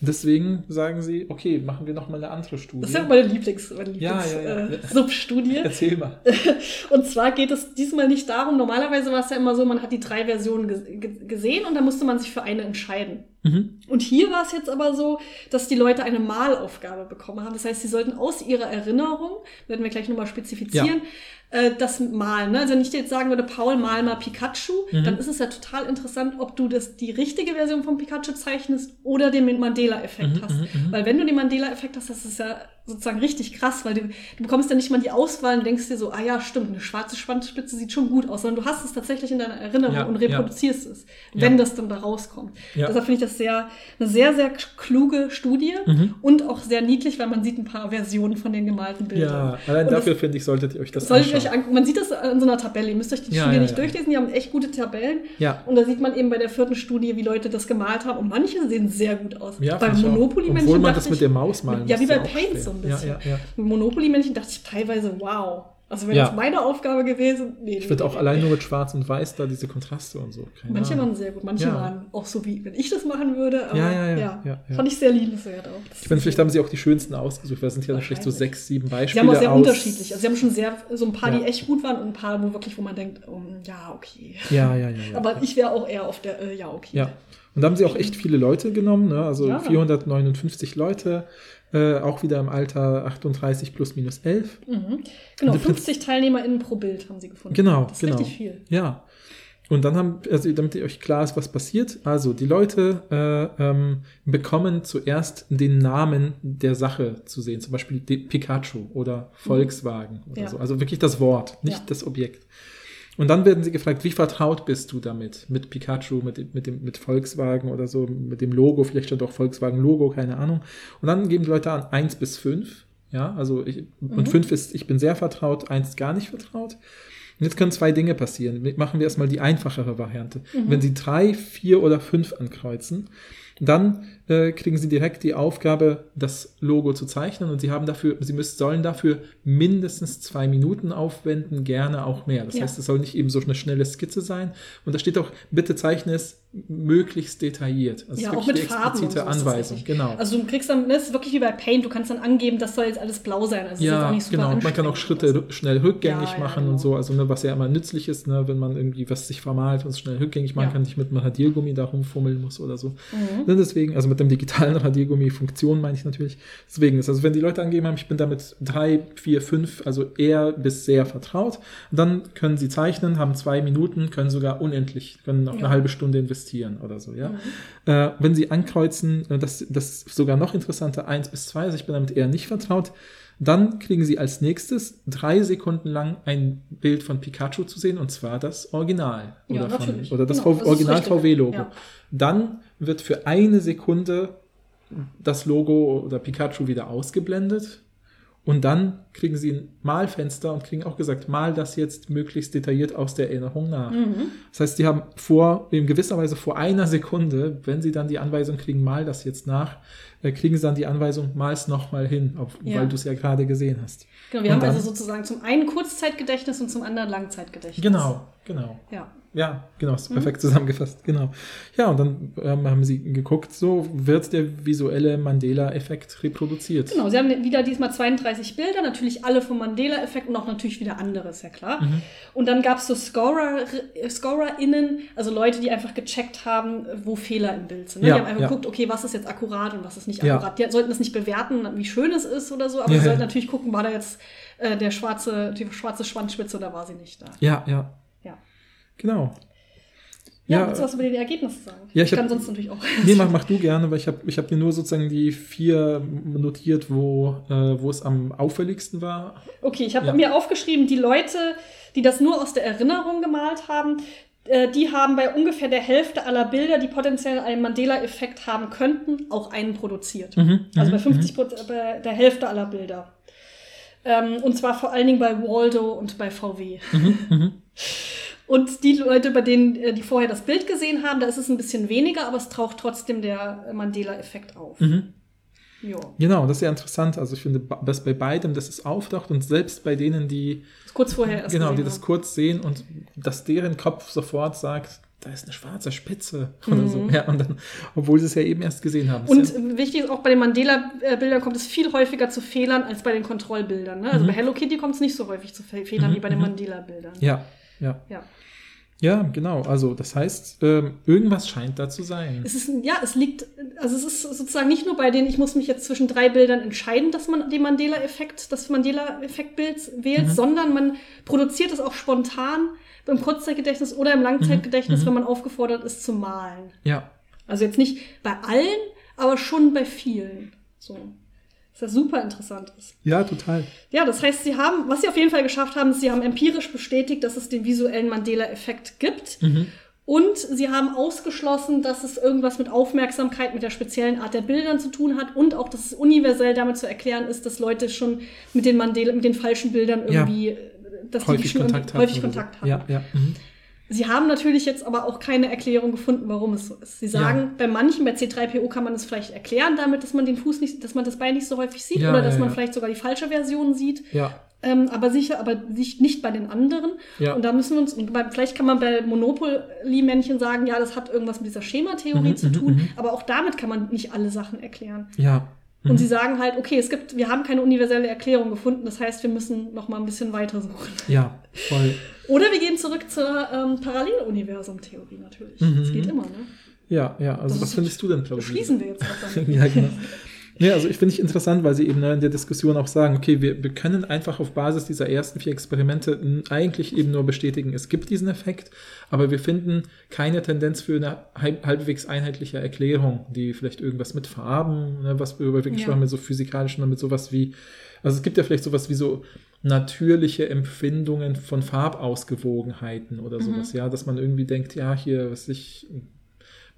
Deswegen sagen sie, okay, machen wir noch mal eine andere Studie. Das ist ja meine Lieblings, meine Lieblings Ja, ja, ja. Äh, Substudie. Erzähl mal. Und zwar geht es diesmal nicht darum, normalerweise war es ja immer so, man hat die drei Versionen ge ge gesehen und dann musste man sich für eine entscheiden. Mhm. Und hier war es jetzt aber so, dass die Leute eine Malaufgabe bekommen haben. Das heißt, sie sollten aus ihrer Erinnerung, werden wir gleich nochmal spezifizieren, äh, das malen. Ne? Also wenn ich dir jetzt sagen würde, Paul, mal mal Pikachu, Mhm. dann ist es ja total interessant, ob du das die richtige Version von Pikachu zeichnest oder den Mandela-Effekt Mhm, hast. mhm, mhm. Weil wenn du den Mandela-Effekt hast, das ist ja sozusagen richtig krass, weil du, du bekommst ja nicht mal die Auswahl und denkst dir so, ah ja, stimmt, eine schwarze Schwanzspitze sieht schon gut aus, sondern du hast es tatsächlich in deiner Erinnerung Ja, und ja. reproduzierst es, wenn Ja. das dann da rauskommt. Ja. Deshalb finde ich das sehr, eine sehr, sehr kluge Studie Mhm. und auch sehr niedlich, weil man sieht ein paar Versionen von den gemalten Bildern. Ja, allein Und dafür finde ich, solltet ihr euch das Solltet anschauen. euch angucken. Man sieht das in so einer Tabelle. Ihr müsst euch die Ja, Studie ja, nicht ja. durchlesen. Die haben echt gute Tabellen. Ja. Und da sieht man eben bei der vierten Studie, wie Leute das gemalt haben. Und manche sehen sehr gut aus. Ja, auch. Monopoly-Männchen Obwohl man das mit der Maus malen Ja, wie bei Paint so ein bisschen. Ja, ja, ja. Monopoly-Männchen dachte ich teilweise, wow. Also wenn Ja. das meine Aufgabe gewesen nee, Ich finde nee, auch allein nur mit Schwarz und Weiß da diese Kontraste und so. Keine Manche Ahnung. waren sehr gut, manche Ja. waren auch so wie, wenn ich das machen würde. Aber Ja, ja, ja. Fand ich sehr liebenswert auch. Das Ich ist vielleicht haben sie auch die schönsten ausgesucht, weil es sind ja vielleicht so sechs, sieben Sie Beispiele. haben auch sehr aus- unterschiedlich. Also sie haben schon sehr, so ein paar, die echt gut waren und ein paar, wo wirklich, wo man denkt, um, ja, okay. Ja, ja, ja. Aber ich wäre auch eher auf der, äh, ja, okay. Ja. Und da haben sie auch echt viele Leute genommen, ne? also Ja. 459 Leute, äh, auch wieder im Alter 38 plus minus 11. Mhm. Genau, Also 50 TeilnehmerInnen pro Bild haben sie gefunden. Genau, das ist genau. richtig viel. Ja. Und dann haben, also damit ihr euch klar ist, was passiert, also die Leute äh, ähm, bekommen zuerst den Namen der Sache zu sehen, zum Beispiel Pikachu oder Volkswagen oder Ja. so. Also wirklich das Wort, nicht Ja. das Objekt. Und dann werden sie gefragt, wie vertraut bist du damit? Mit Pikachu, mit, mit, dem, mit Volkswagen oder so, mit dem Logo, vielleicht stand auch Volkswagen-Logo, keine Ahnung. Und dann geben die Leute an 1 bis 5. Ja, also ich, Mhm. und 5 ist, ich bin sehr vertraut, 1 gar nicht vertraut. Und jetzt können zwei Dinge passieren. Machen wir erstmal die einfachere Variante. Mhm. Wenn Sie drei, vier oder fünf ankreuzen, dann äh, kriegen Sie direkt die Aufgabe, das Logo zu zeichnen und Sie haben dafür, Sie müssen, sollen dafür mindestens zwei Minuten aufwenden, gerne auch mehr. Das Ja. heißt, es soll nicht eben so eine schnelle Skizze sein. Und da steht auch, bitte zeichne es möglichst detailliert. Also Ja, auch mit Farben explizite so Anweisung. Genau. Also du kriegst dann, das ist wirklich wie bei Paint, du kannst dann angeben, das soll jetzt alles blau sein. Also es ist jetzt Ja, auch nicht super genau. Und man kann auch Schritte schnell rückgängig Ja, ja, machen genau. und so. Also, ne, was ja immer nützlich ist, ne, wenn man irgendwie was sich vermalt und es schnell rückgängig machen Ja. kann, nicht mit einem Radiergummi da rumfummeln muss oder so. Mhm. Ne, deswegen, also mit dem digitalen Radiergummi-Funktion meine ich natürlich. Deswegen ist, also wenn die Leute angegeben haben, ich bin damit drei, vier, fünf, also eher bis sehr vertraut, dann können sie zeichnen, haben zwei Minuten, können sogar unendlich, können noch Ja. eine halbe Stunde investieren oder so, ja. Mhm. Äh, wenn sie ankreuzen, äh, das, das ist sogar noch interessanter, eins bis zwei, also ich bin damit eher nicht vertraut, dann kriegen sie als nächstes drei Sekunden lang ein Bild von Pikachu zu sehen, und zwar das Original. Ja, Oder, von, oder das Genau, Original. VW-Logo. Ja. Dann wird für eine Sekunde das Logo oder Pikachu wieder ausgeblendet. Und dann kriegen sie ein Malfenster und kriegen auch gesagt, mal das jetzt möglichst detailliert aus der Erinnerung nach. Mhm. Das heißt, die haben vor, in gewisser Weise vor einer Sekunde, wenn sie dann die Anweisung kriegen, mal das jetzt nach, äh, kriegen sie dann die Anweisung, mal es nochmal hin, ob, Ja. weil du es ja gerade gesehen hast. Genau, wir Und haben dann- also sozusagen zum einen Kurzzeitgedächtnis und zum anderen Langzeitgedächtnis. Genau, genau. Ja. Ja, genau, ist Mhm. perfekt zusammengefasst, genau. Ja, und dann ähm, haben sie geguckt, so wird der visuelle Mandela-Effekt reproduziert. Genau, sie haben wieder diesmal 32 Bilder, natürlich alle vom Mandela-Effekt und auch natürlich wieder andere, ist ja klar. Mhm. Und dann gab es so Scorer, ScorerInnen, also Leute, die einfach gecheckt haben, wo Fehler im Bild sind. Ne? Ja, die haben einfach ja. geguckt, okay, was ist jetzt akkurat und was ist nicht Ja. akkurat. Die sollten das nicht bewerten, wie schön es ist oder so, aber Ja, sie ja. sollten natürlich gucken, war da jetzt äh, der schwarze, die schwarze Schwanzspitze oder war sie nicht da. Ja, ja, Ja. Genau. Ja, Ja, willst du was über die Ergebnisse sagen? Ja, ich ich kann hab- sonst natürlich auch. Nee, mach, mach du gerne, weil ich habe ich hab mir nur sozusagen die vier notiert, wo, äh, wo es am auffälligsten war. Okay, ich habe Ja. mir aufgeschrieben, die Leute, die das nur aus der Erinnerung gemalt haben, äh, die haben bei ungefähr der Hälfte aller Bilder, die potenziell einen Mandela-Effekt haben könnten, auch einen produziert. Mhm, also bei mhm, 50 Prozent, bei der Hälfte aller Bilder. Ähm, und zwar vor allen Dingen bei Waldo und bei VW. mhm. Und die Leute, bei denen, äh, die vorher das Bild gesehen haben, da ist es ein bisschen weniger, aber es taucht trotzdem der Mandela-Effekt auf. Mhm. Ja. Genau, das ist ja interessant. Also ich finde, dass bei beidem, dass es auftaucht und selbst bei denen, die Kurz vorher erst genau, die das haben. kurz sehen und dass deren Kopf sofort sagt, da ist eine schwarze Spitze oder Mhm. so. Ja, und dann, obwohl sie es ja eben erst gesehen haben. Das Und ja, wichtig ist auch bei den Mandela-Bildern kommt es viel häufiger zu Fehlern als bei den Kontrollbildern. Ne? Also Mhm. bei Hello Kitty kommt es nicht so häufig zu Fe- Fehlern Mhm, wie bei den mhm. Mandela-Bildern. ja, ja. Ja. Ja, genau. Also das heißt, ähm, irgendwas scheint da zu sein. Es ist, ja, es liegt, also es ist sozusagen nicht nur bei denen, ich muss mich jetzt zwischen drei Bildern entscheiden, dass man den Mandela-Effekt, das Mandela-Effekt-Bild wählt, Mhm. sondern man produziert es auch spontan im Kurzzeitgedächtnis oder im Langzeitgedächtnis, Mhm. wenn man aufgefordert ist zu malen. Ja, Also jetzt nicht bei allen, aber schon bei vielen. So. Was ja super interessant ist. ja, total. Ja, das heißt, sie haben, was sie auf jeden Fall geschafft haben, ist, sie haben empirisch bestätigt, dass es den visuellen Mandela-Effekt gibt. Mhm. Und sie haben ausgeschlossen, dass es irgendwas mit Aufmerksamkeit, mit der speziellen Art der Bildern zu tun hat und auch, dass es universell damit zu erklären ist, dass Leute schon mit den Mandela, mit den falschen Bildern Ja. irgendwie, äh, dass die Häufig schon Kontakt häufig. Kontakt haben. Ja, ja. Mhm. Sie haben natürlich jetzt aber auch keine Erklärung gefunden, warum es so ist. Sie sagen, Ja. bei manchen, bei C3PO kann man es vielleicht erklären damit, dass man den Fuß nicht, dass man das Bein nicht so häufig sieht Ja, oder dass ja, man vielleicht sogar die falsche Version sieht. Ja, Ähm, aber sicher, aber nicht, nicht bei den anderen. Ja. Und da müssen wir uns, und bei, vielleicht kann man bei Monopoly-Männchen sagen, ja, das hat irgendwas mit dieser Schematheorie Mhm, zu mhm, tun, mhm. aber auch damit kann man nicht alle Sachen erklären. ja. Und Mhm. sie sagen halt, okay, es gibt, wir haben keine universelle Erklärung gefunden, das heißt, wir müssen noch mal ein bisschen weiter suchen. Ja, voll. Oder wir gehen zurück zur ähm, Paralleluniversum-Theorie natürlich. Mhm. Das geht immer, ne? Ja, ja. Also Das was findest du denn Das plausibel? schließen wir jetzt auch damit. ja, genau. Ja, also ich finde ich interessant, weil sie eben ne, in der Diskussion auch sagen, okay, wir, wir können einfach auf Basis dieser ersten vier Experimente eigentlich eben nur bestätigen, es gibt diesen Effekt, aber wir finden keine Tendenz für eine halb, halbwegs einheitliche Erklärung, die vielleicht irgendwas mit Farben, ne, was wir über wirklich Ja. schon mit so physikalischen und mit sowas wie, also es gibt ja vielleicht sowas wie so natürliche Empfindungen von Farbausgewogenheiten oder sowas, ja, dass man irgendwie denkt, ja, hier, was ich,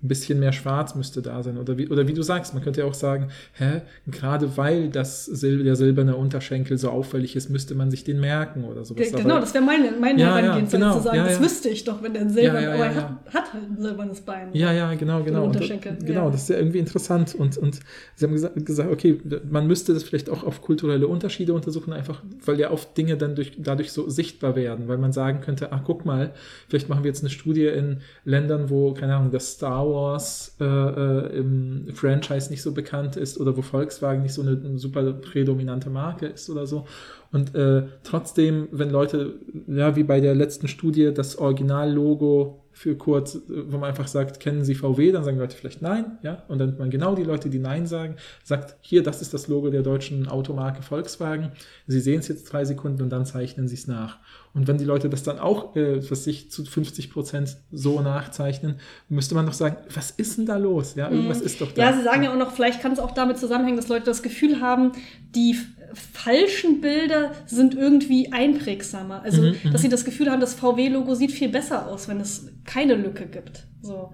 ein bisschen mehr Schwarz müsste da sein. Oder wie, oder wie du sagst, man könnte ja auch sagen, hä, gerade weil das Sil der silberne Unterschenkel so auffällig ist, müsste man sich den merken oder sowas. Ge- Genau, das wäre meine, meine Ja, ja, Herangehensweise genau, zu sagen, ja, das wüsste ich doch, wenn der ein silbern, Ja, aber er hat, hat halt ein silbernes Bein. Ja, ja, genau, genau. Und, Unterschenkel, genau, ja. das ist ja irgendwie interessant. Und, und sie haben gesagt, gesagt, okay, man müsste das vielleicht auch auf kulturelle Unterschiede untersuchen, einfach, weil ja oft Dinge dann durch, dadurch so sichtbar werden, weil man sagen könnte, ach, guck mal, vielleicht machen wir jetzt eine Studie in Ländern, wo, keine Ahnung, das Star Wars äh, äh, im Franchise nicht so bekannt ist oder wo Volkswagen nicht so eine, super prädominante Marke ist oder so. Und äh, trotzdem, wenn Leute, ja, wie bei der letzten Studie, das Originallogo für kurz, äh, wo man einfach sagt, kennen Sie VW? Dann sagen Leute vielleicht nein, ja. Und dann man genau die Leute, die nein sagen, sagt, hier, das ist das Logo der deutschen Automarke Volkswagen. Sie sehen es jetzt drei Sekunden und dann zeichnen Sie es nach. Und wenn die Leute das dann auch, äh, was sich zu 50 Prozent so nachzeichnen, müsste man doch sagen, was ist denn da los? Ja, irgendwas Mhm. ist doch da. Ja, sie sagen ja auch noch, vielleicht kann es auch damit zusammenhängen, dass Leute das Gefühl haben, die falschen Bilder sind irgendwie einprägsamer. Also, Mhm, dass sie das Gefühl haben, das VW-Logo sieht viel besser aus, wenn es keine Lücke gibt. So.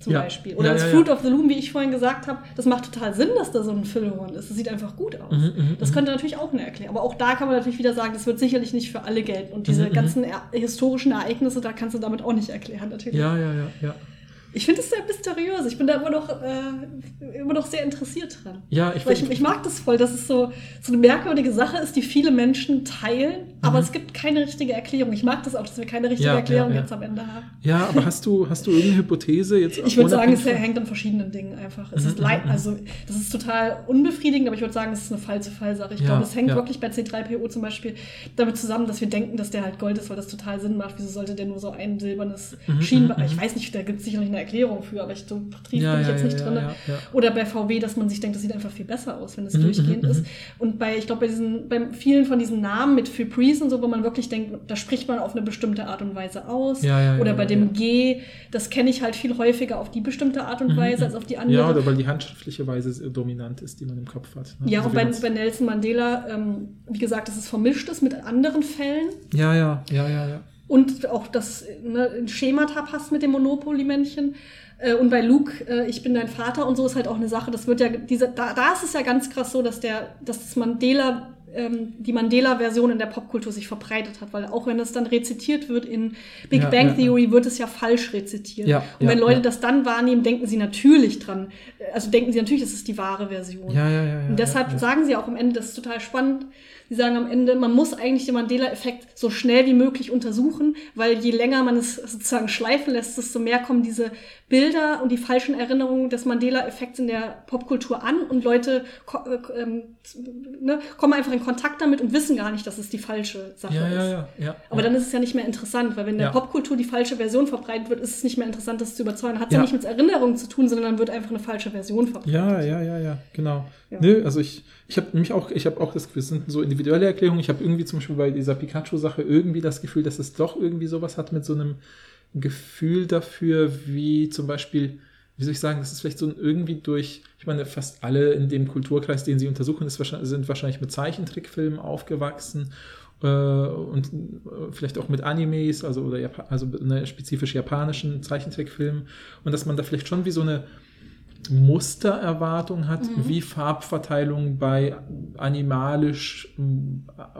Zum Ja. Beispiel. Oder Ja, das ja, Fruit of the Loom, wie ich vorhin gesagt habe, das macht total Sinn, dass da so ein Füllhorn ist. Das sieht einfach gut aus. Mhm, mhm, das mhm. könnte natürlich auch eine Erklärung. Aber auch da kann man natürlich wieder sagen, das wird sicherlich nicht für alle gelten. Und diese Mhm, mhm. ganzen er historischen Ereignisse, da kannst du damit auch nicht erklären, natürlich. ja, ja, ja, ja. Ich finde es sehr mysteriös. Ich bin da immer noch, äh, immer noch sehr interessiert dran. Ja, ich, ich, ich mag das voll, dass es so, so eine merkwürdige Sache ist, die viele Menschen teilen, aber es gibt keine richtige Erklärung. Ich mag das auch, dass wir keine richtige Mhm. Ja, Erklärung ja, ja. jetzt am Ende haben. ja, aber hast du, hast du irgendeine Hypothese jetzt? Ich würde sagen, es hängt an verschiedenen Dingen einfach. Es Mhm, ist leid, mhm, also das ist total unbefriedigend, aber ich würde sagen, es ist eine Fall-zu-Fall-Sache. Ich Ja, glaube, es hängt wirklich bei C3PO zum Beispiel damit zusammen, dass wir denken, dass der halt Gold ist, weil das total Sinn macht. Wieso sollte der nur so ein silbernes Mhm, Schienbein? mhm, Ich mhm. weiß nicht, da gibt es sicherlich eine Erklärung für, aber ich so tief Ja, bin ich jetzt nicht drin. Oder bei VW, dass man sich denkt, das sieht einfach viel besser aus, wenn es Mhm, durchgehend mhm, ist. mhm. Und bei, ich glaube, bei diesen, bei vielen von diesen Namen mit Febreze und so, wo man wirklich denkt, da spricht man auf eine bestimmte Art und Weise aus. Oder bei dem. G, das kenne ich halt viel häufiger auf die bestimmte Art und Mhm, Weise als auf die andere. Ja, oder weil die handschriftliche Weise dominant ist, die man im Kopf hat. ne? Ja, Also und bei, bei Nelson Mandela, ähm, wie gesagt, dass es vermischt ist mit anderen Fällen ja, ja, ja, ja, ja. Und auch das ne, in Schemata passt mit dem Monopoly-Männchen. Äh, Und bei Luke, äh, ich bin dein Vater und so ist halt auch eine Sache. Das wird ja, diese, da, da ist es ja ganz krass so, dass der, dass das Mandela, ähm, die Mandela-Version in der Popkultur sich verbreitet hat, weil auch wenn es dann rezitiert wird in Big Ja, Bang ja, Theory, wird es ja falsch rezitiert. Ja, und ja, wenn Leute ja. das dann wahrnehmen, denken sie natürlich dran. Also denken sie natürlich, das ist die wahre Version. Ja, ja, ja, ja. Und deshalb ja, ja. sagen sie auch am Ende, das ist total spannend, sie sagen am Ende, man muss eigentlich den Mandela-Effekt so schnell wie möglich untersuchen, weil je länger man es sozusagen schleifen lässt, desto mehr kommen diese Bilder und die falschen Erinnerungen des Mandela-Effekts in der Popkultur an und Leute äh, ähm, ne, kommen einfach in Kontakt damit und wissen gar nicht, dass es die falsche Sache Ja, ist. ja, ja. Aber dann ist es ja nicht mehr interessant, weil wenn in der. Popkultur die falsche Version verbreitet wird, ist es nicht mehr interessant, das zu überzeugen. Hat Ja. ja nicht mit Erinnerung zu tun, sondern dann wird einfach eine falsche Version verbreitet. Ja, ja, ja, ja, genau. Ja. Nö, also ich, ich habe nämlich auch, ich habe auch das Gefühl, es sind so individuelle Erklärungen. Ich habe irgendwie zum Beispiel bei dieser Pikachu-Sache irgendwie das Gefühl, dass es doch irgendwie sowas hat mit so einem Gefühl dafür, wie zum Beispiel, wie soll ich sagen, das ist vielleicht so ein irgendwie durch, ich meine, fast alle in dem Kulturkreis, den sie untersuchen, ist sind wahrscheinlich mit Zeichentrickfilmen aufgewachsen äh, und äh, vielleicht auch mit Animes, also oder Japa also ne, spezifisch japanischen Zeichentrickfilmen und dass man da vielleicht schon wie so eine Mustererwartung hat, Mhm. wie Farbverteilung bei animalisch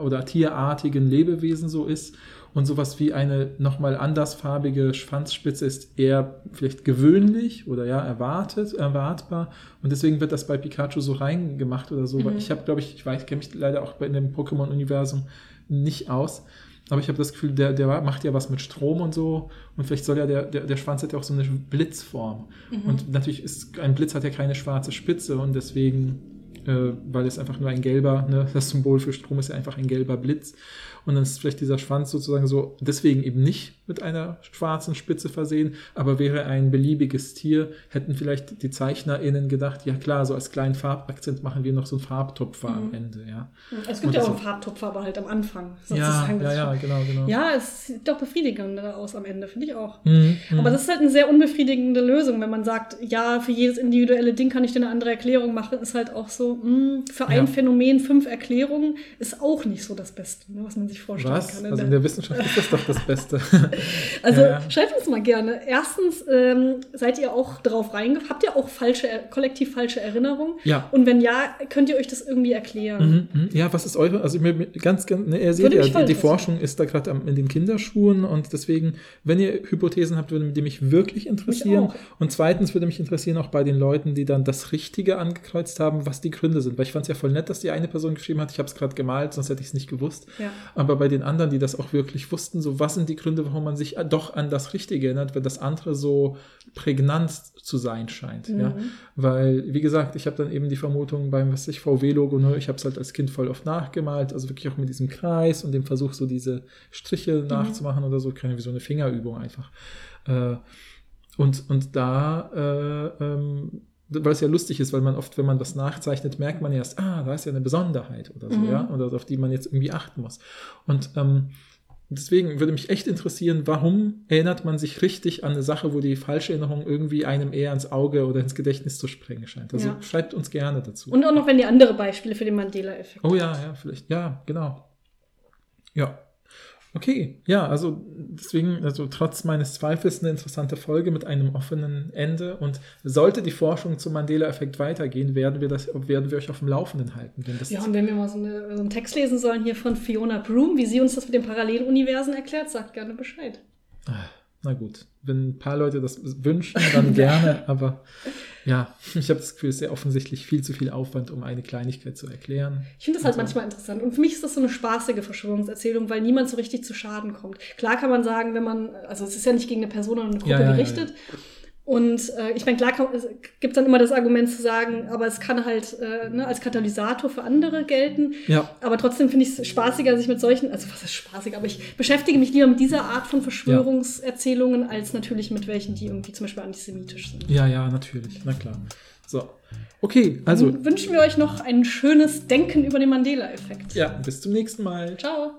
oder tierartigen Lebewesen so ist. Und sowas wie eine nochmal andersfarbige Schwanzspitze ist eher vielleicht gewöhnlich oder ja erwartet, erwartbar. Und deswegen wird das bei Pikachu so reingemacht oder so. Weil Mhm. Ich habe, glaube ich, ich weiß, kenne mich leider auch bei in dem Pokémon-Universum nicht aus. Aber ich habe das Gefühl, der, der macht ja was mit Strom und so. Und vielleicht soll ja der, der, der Schwanz hat ja auch so eine Blitzform. Mhm. Und natürlich ist ein Blitz hat ja keine schwarze Spitze und deswegen, äh, weil es einfach nur ein gelber, ne, das Symbol für Strom ist ja einfach ein gelber Blitz. Und dann ist vielleicht dieser Schwanz sozusagen so, deswegen eben nicht mit einer schwarzen Spitze versehen, aber wäre ein beliebiges Tier, hätten vielleicht die ZeichnerInnen gedacht, ja klar, so als kleinen Farbakzent machen wir noch so einen Farbtupfer am Mhm. Ende, ja. Es gibt Und ja auch einen Farbtupfer, aber halt am Anfang. Ja, sozusagen. ja, ja, genau, genau. ja, es sieht doch befriedigender aus am Ende, finde ich auch. Mhm, mhm. Aber das ist halt eine sehr unbefriedigende Lösung, wenn man sagt, ja, für jedes individuelle Ding kann ich dir eine andere Erklärung machen, ist halt auch so, mh, für ein Ja. Phänomen fünf Erklärungen ist auch nicht so das Beste, ne, was man sich vorstellen was? kann. Also in der Wissenschaft ist das doch das Beste. Also Ja, schreibt uns mal gerne. Erstens, ähm, seid ihr auch darauf reingegangen? Habt ihr auch falsche, kollektiv falsche Erinnerungen? Ja. Und wenn ja, könnt ihr euch das irgendwie erklären? Mhm, mhm. Ja, was ist eure, also mir, mir- ganz, ganz, ne, ihr seht ja, mich die, die. Forschung ist da gerade in den Kinderschuhen und deswegen, wenn ihr Hypothesen habt, würde die mich wirklich interessieren. auch. Und zweitens würde mich interessieren auch bei den Leuten, die dann das Richtige angekreuzt haben, was die Gründe sind. Weil ich fand es ja voll nett, dass die eine Person geschrieben hat, ich habe es gerade gemalt, sonst hätte ich es nicht gewusst. Ja. Aber bei den anderen, die das auch wirklich wussten, so was sind die Gründe, warum man sich doch an das Richtige erinnert, wenn das andere so prägnant zu sein scheint. Ja? Mhm. Weil, wie gesagt, ich habe dann eben die Vermutung beim, was ich, VW-Logo, ne, ich habe es halt als Kind voll oft nachgemalt, also wirklich auch mit diesem Kreis und dem Versuch, so diese Striche nachzumachen oder so, keine wie so eine Fingerübung einfach. Äh, und, und da, äh, ähm, weil es ja lustig ist, weil man oft, wenn man was nachzeichnet, merkt man erst, ah, da ist ja eine Besonderheit oder so, Mhm. ja, oder auf die man jetzt irgendwie achten muss. Und ähm, deswegen würde mich echt interessieren, warum erinnert man sich richtig an eine Sache, wo die falsche Erinnerung irgendwie einem eher ins Auge oder ins Gedächtnis zu springen scheint. Also Ja. schreibt uns gerne dazu. Und auch noch, wenn ihr andere Beispiele für den Mandela-Effekt oh ja, ja, vielleicht. Ja, genau. Ja. Okay, ja, also deswegen, also trotz meines Zweifels eine interessante Folge mit einem offenen Ende. Und sollte die Forschung zum Mandela-Effekt weitergehen, werden wir das, werden wir euch auf dem Laufenden halten. Ja, und wenn wir mal so, eine, so einen Text lesen sollen hier von Fiona Broom, wie sie uns das mit den Paralleluniversen erklärt, sagt gerne Bescheid. Ah, Na gut, wenn ein paar Leute das wünschen, dann gerne, aber ja, ich habe das Gefühl, es ist sehr offensichtlich viel zu viel Aufwand, um eine Kleinigkeit zu erklären. Ich finde das halt Also- manchmal interessant. Und für mich ist das so eine spaßige Verschwörungserzählung, weil niemand so richtig zu Schaden kommt. Klar kann man sagen, wenn man, also es ist ja nicht gegen eine Person oder eine Gruppe Ja, ja, ja, gerichtet. Und äh, ich meine, klar kann, es gibt dann immer das Argument zu sagen, aber es kann halt äh, ne, als Katalysator für andere gelten. Ja, Aber trotzdem finde ich es spaßiger, sich mit solchen, also was ist spaßig, aber ich beschäftige mich lieber mit dieser Art von Verschwörungserzählungen, als natürlich mit welchen, die irgendwie zum Beispiel antisemitisch sind. ja, ja, natürlich, na klar. So, okay, also Dann wünschen wir euch noch ein schönes Denken über den Mandela-Effekt. ja, bis zum nächsten Mal. Ciao.